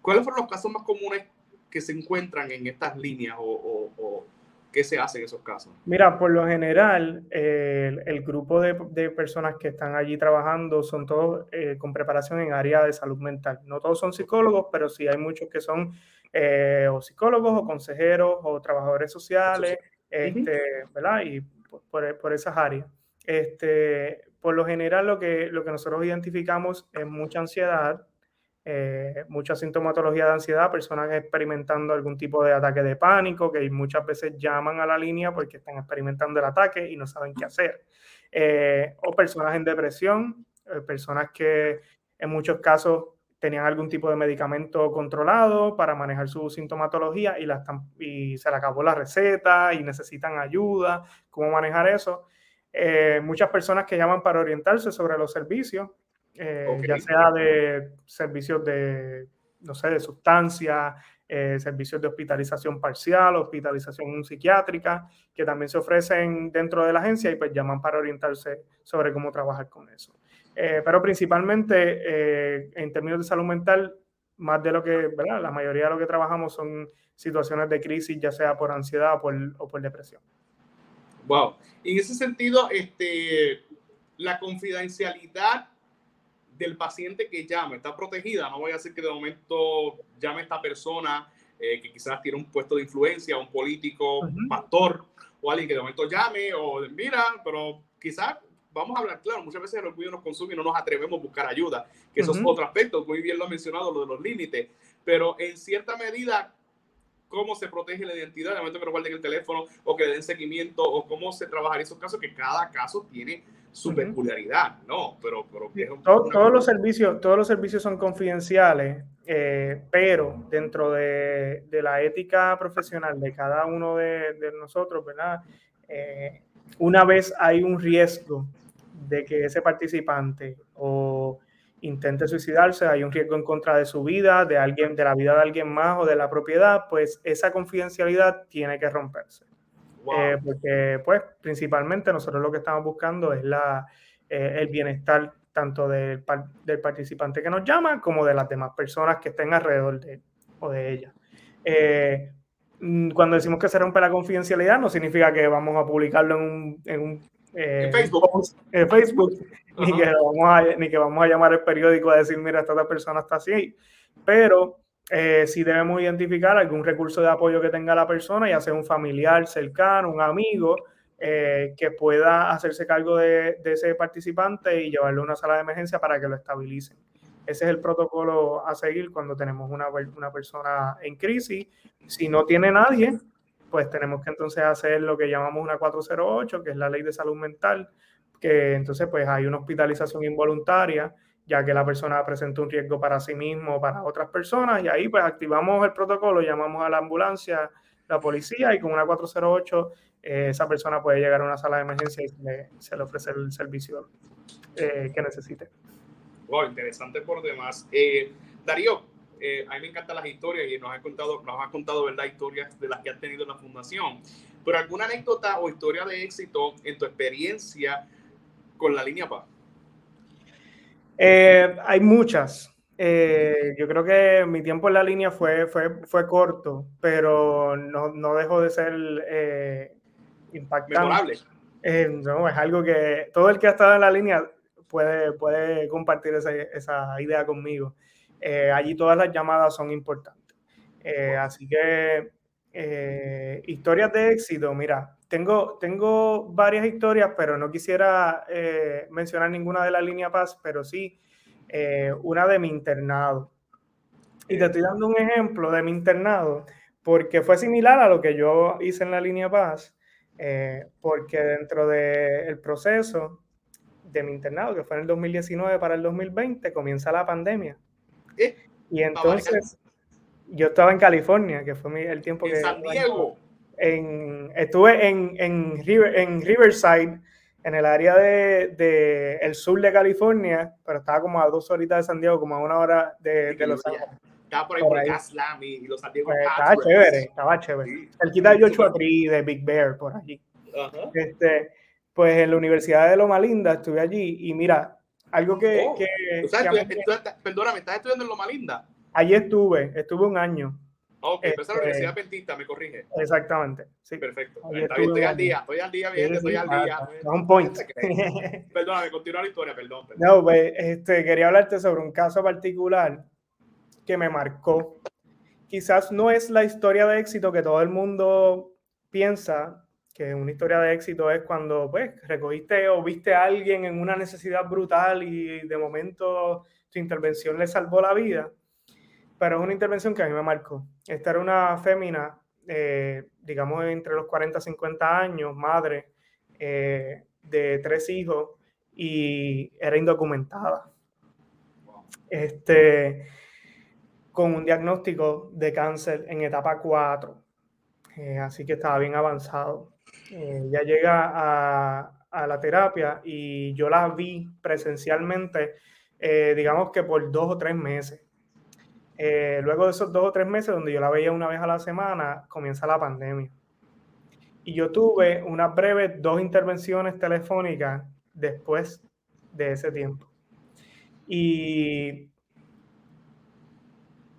¿cuáles fueron los casos más comunes que se encuentran en estas líneas o, o ¿Qué se hace en esos casos? Mira, por lo general, eh, el, grupo de, de, personas que están allí trabajando son todos eh, con preparación en área de salud mental. No todos son psicólogos, pero sí hay muchos que son eh, o psicólogos o consejeros o trabajadores sociales, este, ¿verdad? Y por, por, esas áreas. Este, por lo general, lo que, lo que nosotros identificamos es mucha ansiedad, eh, mucha sintomatología de ansiedad, personas experimentando algún tipo de ataque de pánico, que muchas veces llaman a la línea porque están experimentando el ataque y no saben qué hacer. Eh, o personas en depresión, eh, personas que en muchos casos tenían algún tipo de medicamento controlado para manejar su sintomatología y, la y se le acabó la receta y necesitan ayuda, cómo manejar eso. muchas personas que llaman para orientarse sobre los servicios, eh, ya sea de servicios de, no sé, de sustancia, eh, servicios de hospitalización parcial, hospitalización psiquiátrica, que también se ofrecen dentro de la agencia y pues llaman para orientarse sobre cómo trabajar con eso. Eh, pero principalmente en términos de salud mental, más de lo que, ¿verdad? La mayoría de lo que trabajamos son situaciones de crisis, ya sea por ansiedad o por, o por depresión. Wow. En ese sentido, este, la confidencialidad del paciente que llame está protegida. No voy a decir que de momento llame esta persona eh, que quizás tiene un puesto de influencia, un político, un pastor, o alguien que de momento llame, o mira, pero quizás vamos a hablar claro, muchas veces el orgullo nos consume y no nos atrevemos a buscar ayuda, que eso es otro aspecto, muy bien lo ha mencionado, lo de los límites, pero en cierta medida, cómo se protege la identidad, de momento que nos guarden el teléfono o que le den seguimiento, o cómo se trabaja en esos casos, que cada caso tiene su peculiaridad, ¿no? Pero, pero todos los servicios, todos los servicios son confidenciales, eh, pero dentro de, de, la ética profesional de cada uno de, de nosotros, ¿verdad? Eh, una vez hay un riesgo de que ese participante o intente suicidarse, hay un riesgo en contra de su vida, de alguien, de la vida de alguien más o de la propiedad, pues esa confidencialidad tiene que romperse. Eh, porque, pues, principalmente nosotros lo que estamos buscando es la, eh, el bienestar tanto del, del, participante que nos llama como de las demás personas que estén alrededor de o de ella. Eh, mm, cuando decimos que se rompe la confidencialidad, no significa que vamos a publicarlo en un, en un Facebook, en Facebook ni, que vamos a, ni que vamos a llamar al periódico a decir, mira, esta persona está así. Pero eh, si debemos identificar algún recurso de apoyo que tenga la persona, ya sea un familiar cercano, un amigo, eh, que pueda hacerse cargo de, ese participante y llevarlo a una sala de emergencia para que lo estabilicen. Ese es el protocolo a seguir cuando tenemos una, una persona en crisis. Si no tiene nadie, pues tenemos que entonces hacer lo que llamamos una 408, que es la ley de salud mental, que entonces pues hay una hospitalización involuntaria ya que la persona presenta un riesgo para sí mismo o para otras personas, y ahí pues activamos el protocolo, llamamos a la ambulancia la policía y con una 408 eh, esa persona puede llegar a una sala de emergencia y se le, ofrece el servicio eh, que necesite. Wow, interesante por demás. Darío, a mí me encantan las historias y nos has contado, nos has contado ¿verdad? historias de las que has tenido en la fundación. Pero alguna anécdota o historia de éxito en tu experiencia con la línea PA? Eh, hay muchas. Eh, yo creo que mi tiempo en la línea fue, fue, fue corto, pero no, no dejó de ser eh, impactante. Eh, no, es algo que todo el que ha estado en la línea puede, puede compartir esa, esa idea conmigo. Allí todas las llamadas son importantes. así que historias de éxito, mira, tengo, tengo varias historias, pero no quisiera eh, mencionar ninguna de la línea Paz, pero sí eh, una de mi internado. Y te estoy dando un ejemplo de mi internado, porque fue similar a lo que yo hice en la línea Paz, eh, porque dentro del proceso de mi internado, que fue en el 2019 para el 2020, comienza la pandemia. Y entonces yo estaba en California, que fue el tiempo que... San Diego estuve en, en, River, en Riverside, en el área de, de, el sur de California, pero estaba como a dos horitas de San Diego, como a una hora de, de Los Ángeles. Estaba por ahí por, Gaslam y, los San Diego. Pues, estaba chévere, estaba chévere. El quita de Joshua Tree de Big Bear por allí. Este, pues en la Universidad de Loma Linda estuve allí y mira, algo que... Oh, que, o sea, perdóname, ¿estás estudiando en Loma Linda? Allí estuve, estuve un año. Ok, pero esa es la este, Universidad Pentista, me corrige. Exactamente, sí. Perfecto. estoy al día, estoy al día, bien, estoy al día. un point. Perdóname, continúa la historia, perdón. No, pues, este, quería hablarte sobre un caso particular que me marcó. Quizás no es la historia de éxito que todo el mundo piensa, que una historia de éxito es cuando pues recogiste o viste a alguien en una necesidad brutal y de momento tu intervención le salvó la vida pero es una intervención que a mí me marcó. Esta era una fémina, eh, digamos, entre los 40 y 50 años, madre eh, de tres hijos y era indocumentada. Este, con un diagnóstico de cáncer en etapa 4. Eh, así que estaba bien avanzado. Ya llega a, a, la terapia y yo la vi presencialmente, digamos que por dos o tres meses. Eh, luego de esos dos o tres meses, donde yo la veía una vez a la semana, comienza la pandemia. Y yo tuve unas breves dos intervenciones telefónicas después de ese tiempo. Y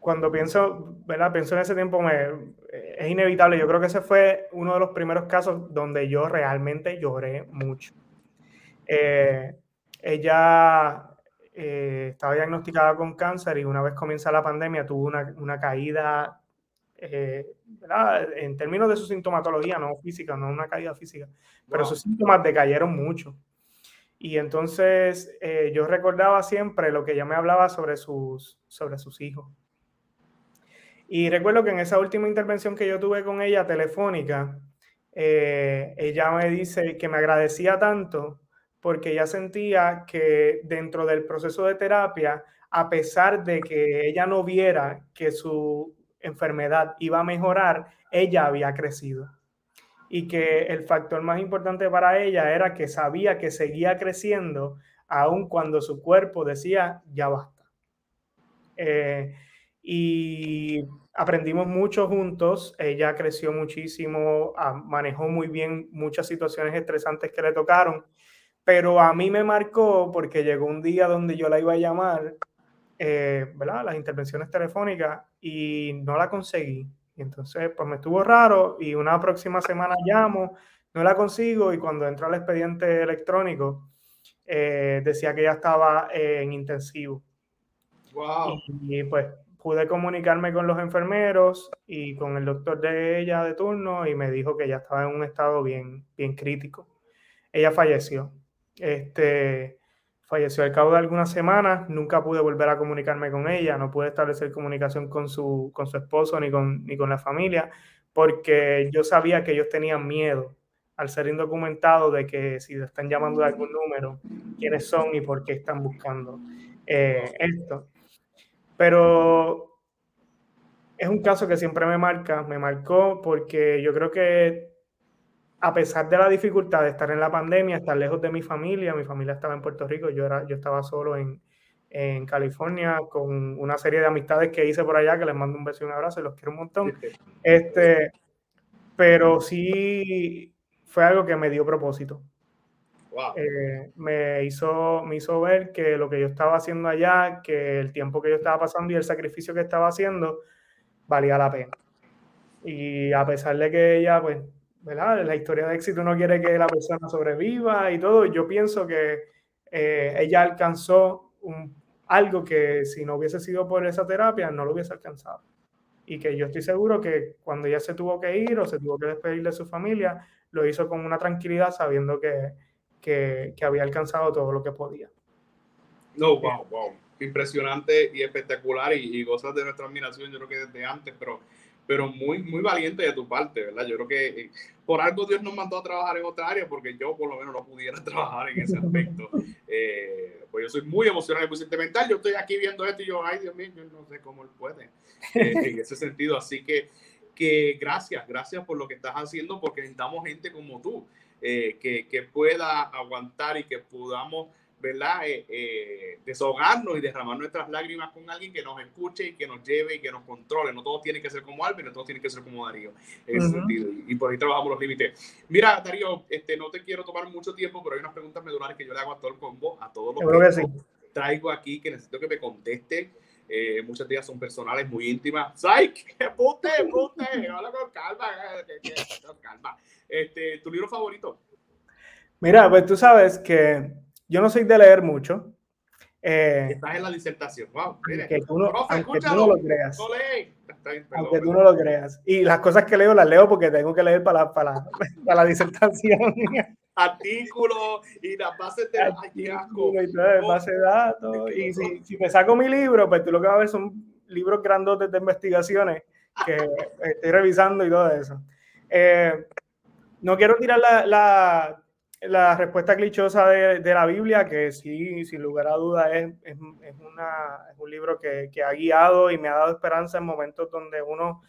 cuando pienso, ¿verdad? Pienso en ese tiempo, me, es inevitable. Yo creo que ese fue uno de los primeros casos donde yo realmente lloré mucho. Eh, ella eh, estaba diagnosticada con cáncer y una vez comienza la pandemia tuvo una, una caída, eh, en términos de su sintomatología, no física, no una caída física, pero sus síntomas decayeron mucho. Y entonces eh, yo recordaba siempre lo que ella me hablaba sobre sus, sobre sus hijos. Y recuerdo que en esa última intervención que yo tuve con ella telefónica, ella me dice que me agradecía tanto porque ella sentía que dentro del proceso de terapia, a pesar de que ella no viera que su enfermedad iba a mejorar, ella había crecido. Y que el factor más importante para ella era que sabía que seguía creciendo aun cuando su cuerpo decía, ya basta. Eh, y aprendimos mucho juntos, ella creció muchísimo, ah, manejó muy bien muchas situaciones estresantes que le tocaron pero a mí me marcó porque llegó un día donde yo la iba a llamar, eh, ¿verdad? Las intervenciones telefónicas y no la conseguí. Y entonces, pues me estuvo raro y una próxima semana llamo, no la consigo y cuando entro al expediente electrónico, eh, decía que ya estaba en intensivo. Wow. Y, pues pude comunicarme con los enfermeros y con el doctor de ella de turno y me dijo que ya estaba en un estado bien, bien crítico. Ella falleció. Este, falleció al cabo de algunas semanas, nunca pude volver a comunicarme con ella, no pude establecer comunicación con su, con su esposo ni con, ni con la familia, porque yo sabía que ellos tenían miedo al ser indocumentados de que si le están llamando de algún número, quiénes son y por qué están buscando eh, esto. Pero es un caso que siempre me marca, me marcó porque yo creo que a pesar de la dificultad de estar en la pandemia, estar lejos de mi familia, mi familia estaba en Puerto Rico, yo, era, yo estaba solo en, en California con una serie de amistades que hice por allá, que les mando un beso y un abrazo y los quiero un montón. Este, pero sí fue algo que me dio propósito. Eh, me, hizo, me hizo ver que lo que yo estaba haciendo allá, que el tiempo que yo estaba pasando y el sacrificio que estaba haciendo, valía la pena. Y a pesar de que ella, pues, ¿verdad? La historia de éxito no quiere que la persona sobreviva y todo, yo pienso que eh, ella alcanzó algo que si no hubiese sido por esa terapia, no lo hubiese alcanzado. Y que yo estoy seguro que cuando ella se tuvo que ir o se tuvo que despedir de su familia, lo hizo con una tranquilidad sabiendo que, que, que había alcanzado todo lo que podía. No, wow, wow. Impresionante y espectacular y, y gozas de nuestra admiración, yo creo que desde antes, pero pero muy, muy valiente de tu parte, ¿verdad? Yo creo que eh, por algo Dios nos mandó a trabajar en otra área, porque yo por lo menos no pudiera trabajar en ese aspecto. Eh, pues yo soy muy emocional y muy sentimental. Yo estoy aquí viendo esto y yo, ay Dios mío, yo no sé cómo él puede eh, en ese sentido. Así que, que gracias, gracias por lo que estás haciendo, porque necesitamos gente como tú, que, que pueda aguantar y que podamos ¿verdad? Eh, eh, desahogarnos y derramar nuestras lágrimas con alguien que nos escuche y que nos lleve y que nos controle. No todos tienen que ser como Alvin, no todos tienen que ser como Darío, en ese sentido. Y, por ahí trabajamos los límites. Mira, Darío, este, no te quiero tomar mucho tiempo, pero hay unas preguntas medulares que yo le hago a todo el combo, a todos los que, traigo aquí, que necesito que me conteste. Eh, muchas de ellas son personales, muy íntimas. ¡Psych! ¡Pute, pute! Habla con calma, con calma. Este, ¿Tu libro favorito? Mira, pues tú sabes que yo no soy de leer mucho. Eh, Estás en la disertación. Wow, aunque tú no, aunque tú no lo creas. aunque tú no lo creas. Y las cosas que leo las leo porque tengo que leer para la, para para la disertación. Artículos y las bases de datos. base de datos. Y si, si, me saco mi libro, pues tú lo que vas a ver son libros grandotes de investigaciones que estoy revisando y todo eso. Eh, no quiero tirar la, la la respuesta clichosa de, de, la Biblia, que sí, sin lugar a duda, es, es, es, una, es un libro que, que, ha guiado y me ha dado esperanza en momentos donde uno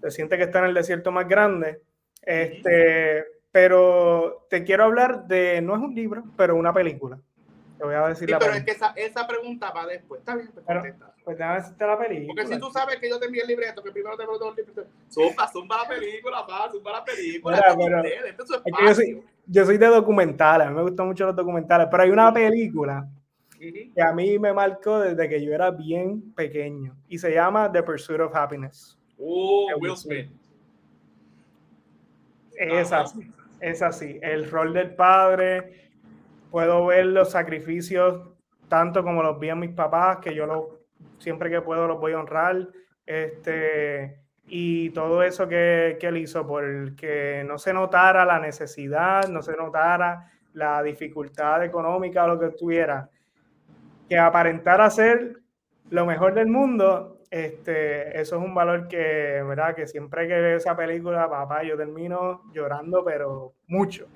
se siente que está en el desierto más grande. Este, pero te quiero hablar de, no es un libro, pero una película. Te voy a decir sí, pero es que esa, esa, pregunta va después. Está bien, pues pero, pues déjame decirte la película. Porque si tú sabes que yo te envié el libreto, que primero te pregunto el libreto, zumba, zumba la película, pa, zumba la película. Mira, pero, es yo, soy, yo soy de documentales, a mí me gustan mucho los documentales, pero hay una película que a mí me marcó desde que yo era bien pequeño y se llama The Pursuit of Happiness. Oh, Will Smith. Es así, es así. El rol del padre puedo ver los sacrificios tanto como los vi en mis papás, que yo lo, siempre que puedo los voy a honrar. Este, y todo eso que, que él hizo, porque no se notara la necesidad, no se notara la dificultad económica o lo que tuviera, que aparentara ser lo mejor del mundo, este, eso es un valor que, ¿verdad? Que siempre que veo esa película, papá, yo termino llorando, pero mucho.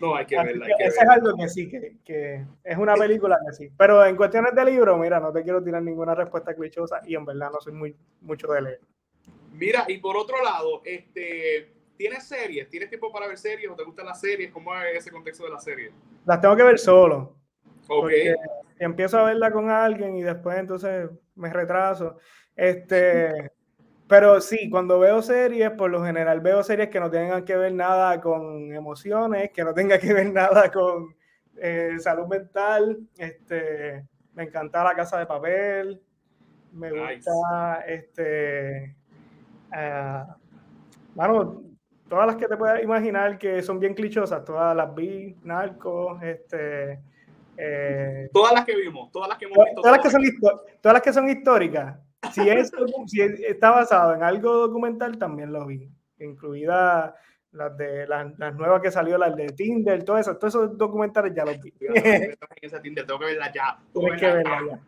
No, hay que verla. Hay es algo que sí, que, es una película que sí. Pero en cuestiones de libro, mira, no te quiero tirar ninguna respuesta clichosa y en verdad no soy muy mucho de leer. Mira, y por otro lado, este, ¿tienes series? ¿Tienes tiempo para ver series o te gustan las series? ¿Cómo es ese contexto de las series? Las tengo que ver solo. Ok. Empiezo a verla con alguien y después entonces me retraso. Este, pero sí, cuando veo series, por lo general veo series que no tengan que ver nada con emociones, que no tengan que ver nada con eh, salud mental. Este, me encanta La Casa de Papel. Me gusta, este, bueno, eh, todas las que te puedas imaginar que son bien clichosas, todas las vi, Narcos, este, eh, todas las que vimos, todas las que hemos visto. Todas, las que son, todas las que son históricas si, es, si está basado en algo documental, también lo vi, incluida las de las, las, nuevas que salió, las de Tinder, todo eso, todos esos documentales ya los vi. tengo que verla ya. Tienes que verla ya.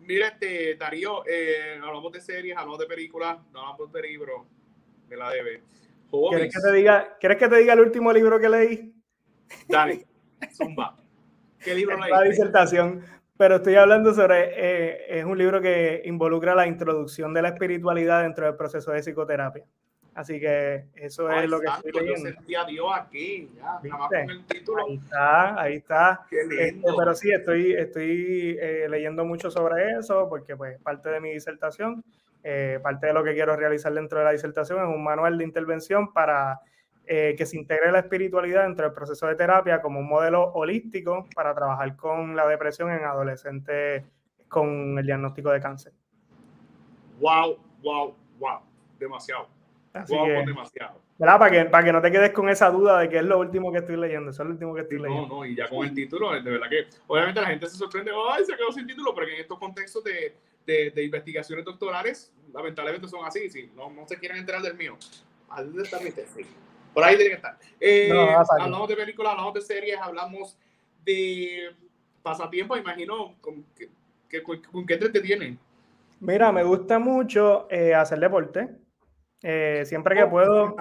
Mira, este, Darío, eh, hablamos de series, hablamos de películas, no hablamos de libros, me la debe. ¿Quieres que, te diga, ¿Quieres que te diga el último libro que leí? Dale, zumba. ¿Qué libro leí? La disertación pero estoy hablando sobre, eh, es un libro que involucra la introducción de la espiritualidad dentro del proceso de psicoterapia. Así que eso es lo que estoy leyendo. Yo sentía a Dios aquí, ya, nada más con el título. Ahí está, ahí está. Este, pero sí, estoy, estoy eh, leyendo mucho sobre eso porque pues parte de mi disertación, eh, parte de lo que quiero realizar dentro de la disertación es un manual de intervención para eh, que se integre la espiritualidad dentro del proceso de terapia como un modelo holístico para trabajar con la depresión en adolescentes con el diagnóstico de cáncer. Wow, wow, wow, demasiado demasiado. Para que, para que no te quedes con esa duda de que es lo último que estoy leyendo. Eso es lo último que estoy leyendo. No, no, y ya con el título, de verdad que obviamente la gente se sorprende, ay, se quedó sin título, pero en estos contextos de, de, de investigaciones doctorales, lamentablemente son así. Si no, no se quieren enterar del mío, ¿dónde está mi tesis? Por ahí tiene que estar. Eh, hablamos de películas, hablamos de series, hablamos de pasatiempos, imagino, ¿con, qué, con, qué te tienen? Mira, me gusta mucho eh, hacer deporte. Eh, siempre que puedo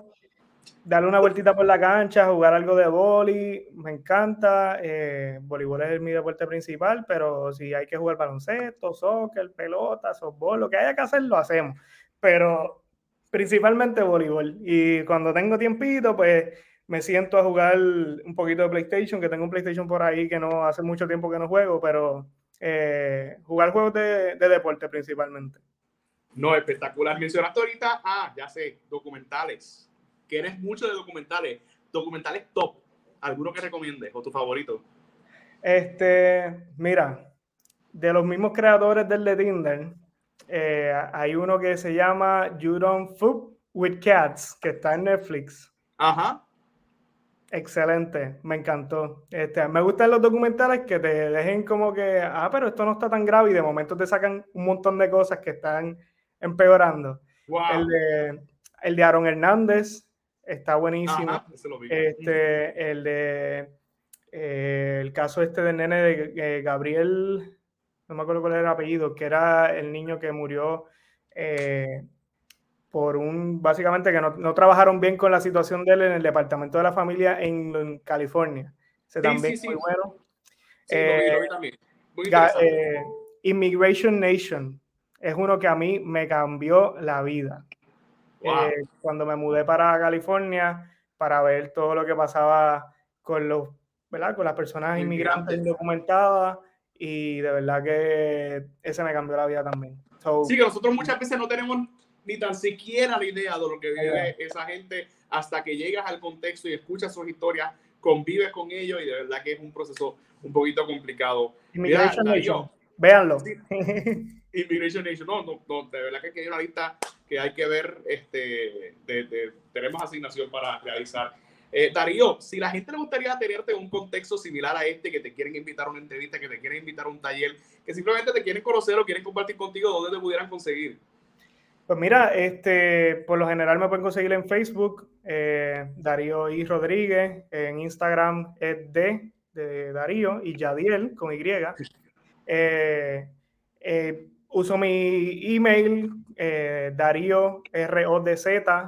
darle una vueltita por la cancha, jugar algo de boli, me encanta. Eh, voleibol es mi deporte principal, pero si hay que jugar baloncesto, soccer, pelota, softball, lo que haya que hacer, lo hacemos. Pero principalmente voleibol. Y cuando tengo tiempito, pues me siento a jugar un poquito de PlayStation, que tengo un PlayStation por ahí que no hace mucho tiempo que no juego, pero eh, jugar juegos de deporte principalmente. No, espectacular. Mencionaste ahorita, ah, ya sé, documentales. Que eres mucho de documentales. Documentales top. ¿Alguno que recomiendes o tu favorito? Este, mira, de los mismos creadores del de Tinder, eh, hay uno que se llama You Don't Fuck with Cats, que está en Netflix. Ajá. Excelente, me encantó. Este, me gustan los documentales que te dejen como que, ah, pero esto no está tan grave y de momento te sacan un montón de cosas que están empeorando. El, de, el de Aaron Hernández está buenísimo. este, el de eh, el caso este del nene de Gabriel, no me acuerdo cuál era el apellido, que era el niño que murió eh, por un, básicamente que no, trabajaron bien con la situación de él en el departamento de la familia en, California. Ese también muy bueno. Immigration Nation, es uno que a mí me cambió la vida. Eh, cuando me mudé para California para ver todo lo que pasaba con los, ¿verdad? Con las personas inmigrantes indocumentadas y de verdad que ese me cambió la vida también. sí, que nosotros muchas veces no tenemos ni tan siquiera la idea de lo que vive esa gente hasta que llegas al contexto y escuchas sus historias, convives con ellos y de verdad que es un proceso un poquito complicado. Immigration Nation, véanlo. Immigration Nation. No, no, de verdad que hay una lista que hay que ver. Este, tenemos asignación para realizar. Eh, Darío, si la gente le gustaría tenerte un contexto similar a este, que te quieren invitar a una entrevista, que te quieren invitar a un taller, que simplemente te quieren conocer o quieren compartir contigo, ¿dónde te pudieran conseguir? Pues mira, este, por lo general me pueden conseguir en Facebook, eh, Darío y Rodríguez, en Instagram es D de Darío y Yadiel con Y. Eh, eh, uso mi email, eh, Darío RODZ,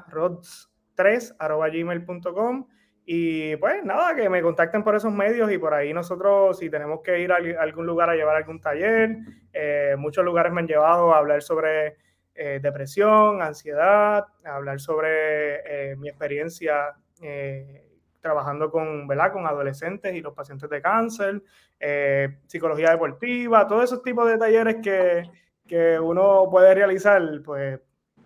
rods3, arroba gmail.com. Y pues nada, que me contacten por esos medios y por ahí nosotros, si tenemos que ir a algún lugar a llevar algún taller, eh, muchos lugares me han llevado a hablar sobre eh, depresión, ansiedad, hablar sobre mi experiencia trabajando con, ¿verdad? con adolescentes y los pacientes de cáncer, psicología deportiva, todos esos tipos de talleres que, que uno puede realizar, pues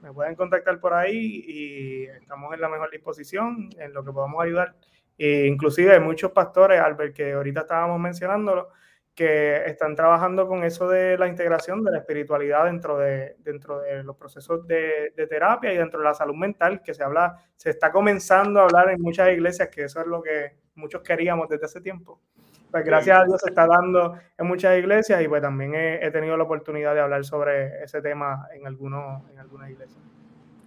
me pueden contactar por ahí y estamos en la mejor disposición en lo que podamos ayudar. E inclusive hay muchos pastores, Albert, que ahorita estábamos mencionándolo, que están trabajando con eso de la integración de la espiritualidad dentro de, dentro de los procesos de, de, terapia y dentro de la salud mental, que se habla, se está comenzando a hablar en muchas iglesias, que eso es lo que muchos queríamos desde hace tiempo pues gracias a Dios se está dando en muchas iglesias y pues también he, tenido la oportunidad de hablar sobre ese tema en, algunos, en algunas iglesias.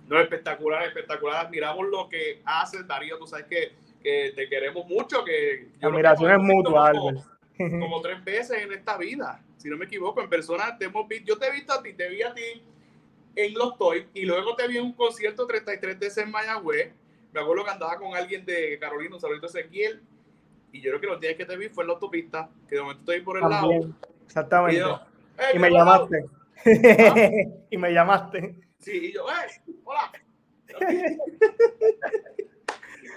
No, espectacular, espectacular. Admiramos lo que haces, Darío. Tú sabes que, que te queremos mucho. Que la admiración es mutua, como, como, tres veces en esta vida, si no me equivoco. En persona te hemos visto. Yo te he visto a ti, te vi a ti en Los Toys y luego te vi en un concierto 33 de en Mayagüez. Me acuerdo que andaba con alguien de Carolina, un saludito Ezequiel y yo creo que los días que te vi fue en la autopista, que de momento estoy por el lado. Exactamente. Y, me llamaste. ¿Ah? y me llamaste. Sí, y yo, ¡eh! ¡Hola!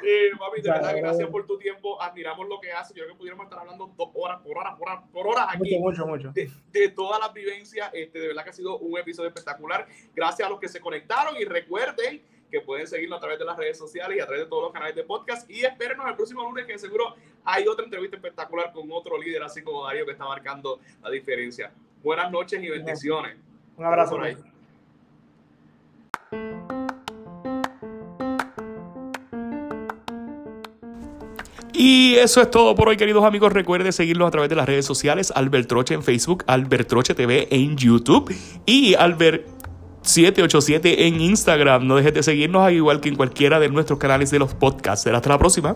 Eh, papi, de verdad, gracias por tu tiempo. Admiramos lo que haces. Yo creo que pudiéramos estar hablando dos horas por hora, por hora, por horas aquí. Mucho, mucho, mucho. De, todas las vivencias. Este, de verdad que ha sido un episodio espectacular. Gracias a los que se conectaron y recuerden que pueden seguirnos a través de las redes sociales y a través de todos los canales de podcast. Y espérenos el próximo lunes, que seguro hay otra entrevista espectacular con otro líder, así como Darío, que está marcando la diferencia. Buenas noches y bendiciones. Un abrazo. Por ahí. Y eso es todo por hoy, queridos amigos. Recuerden seguirnos a través de las redes sociales. Albert Troche en Facebook, Albert Troche TV en YouTube y Albert 787 en Instagram. No dejes de seguirnos, igual que en cualquiera de nuestros canales de los podcasts. Hasta la próxima.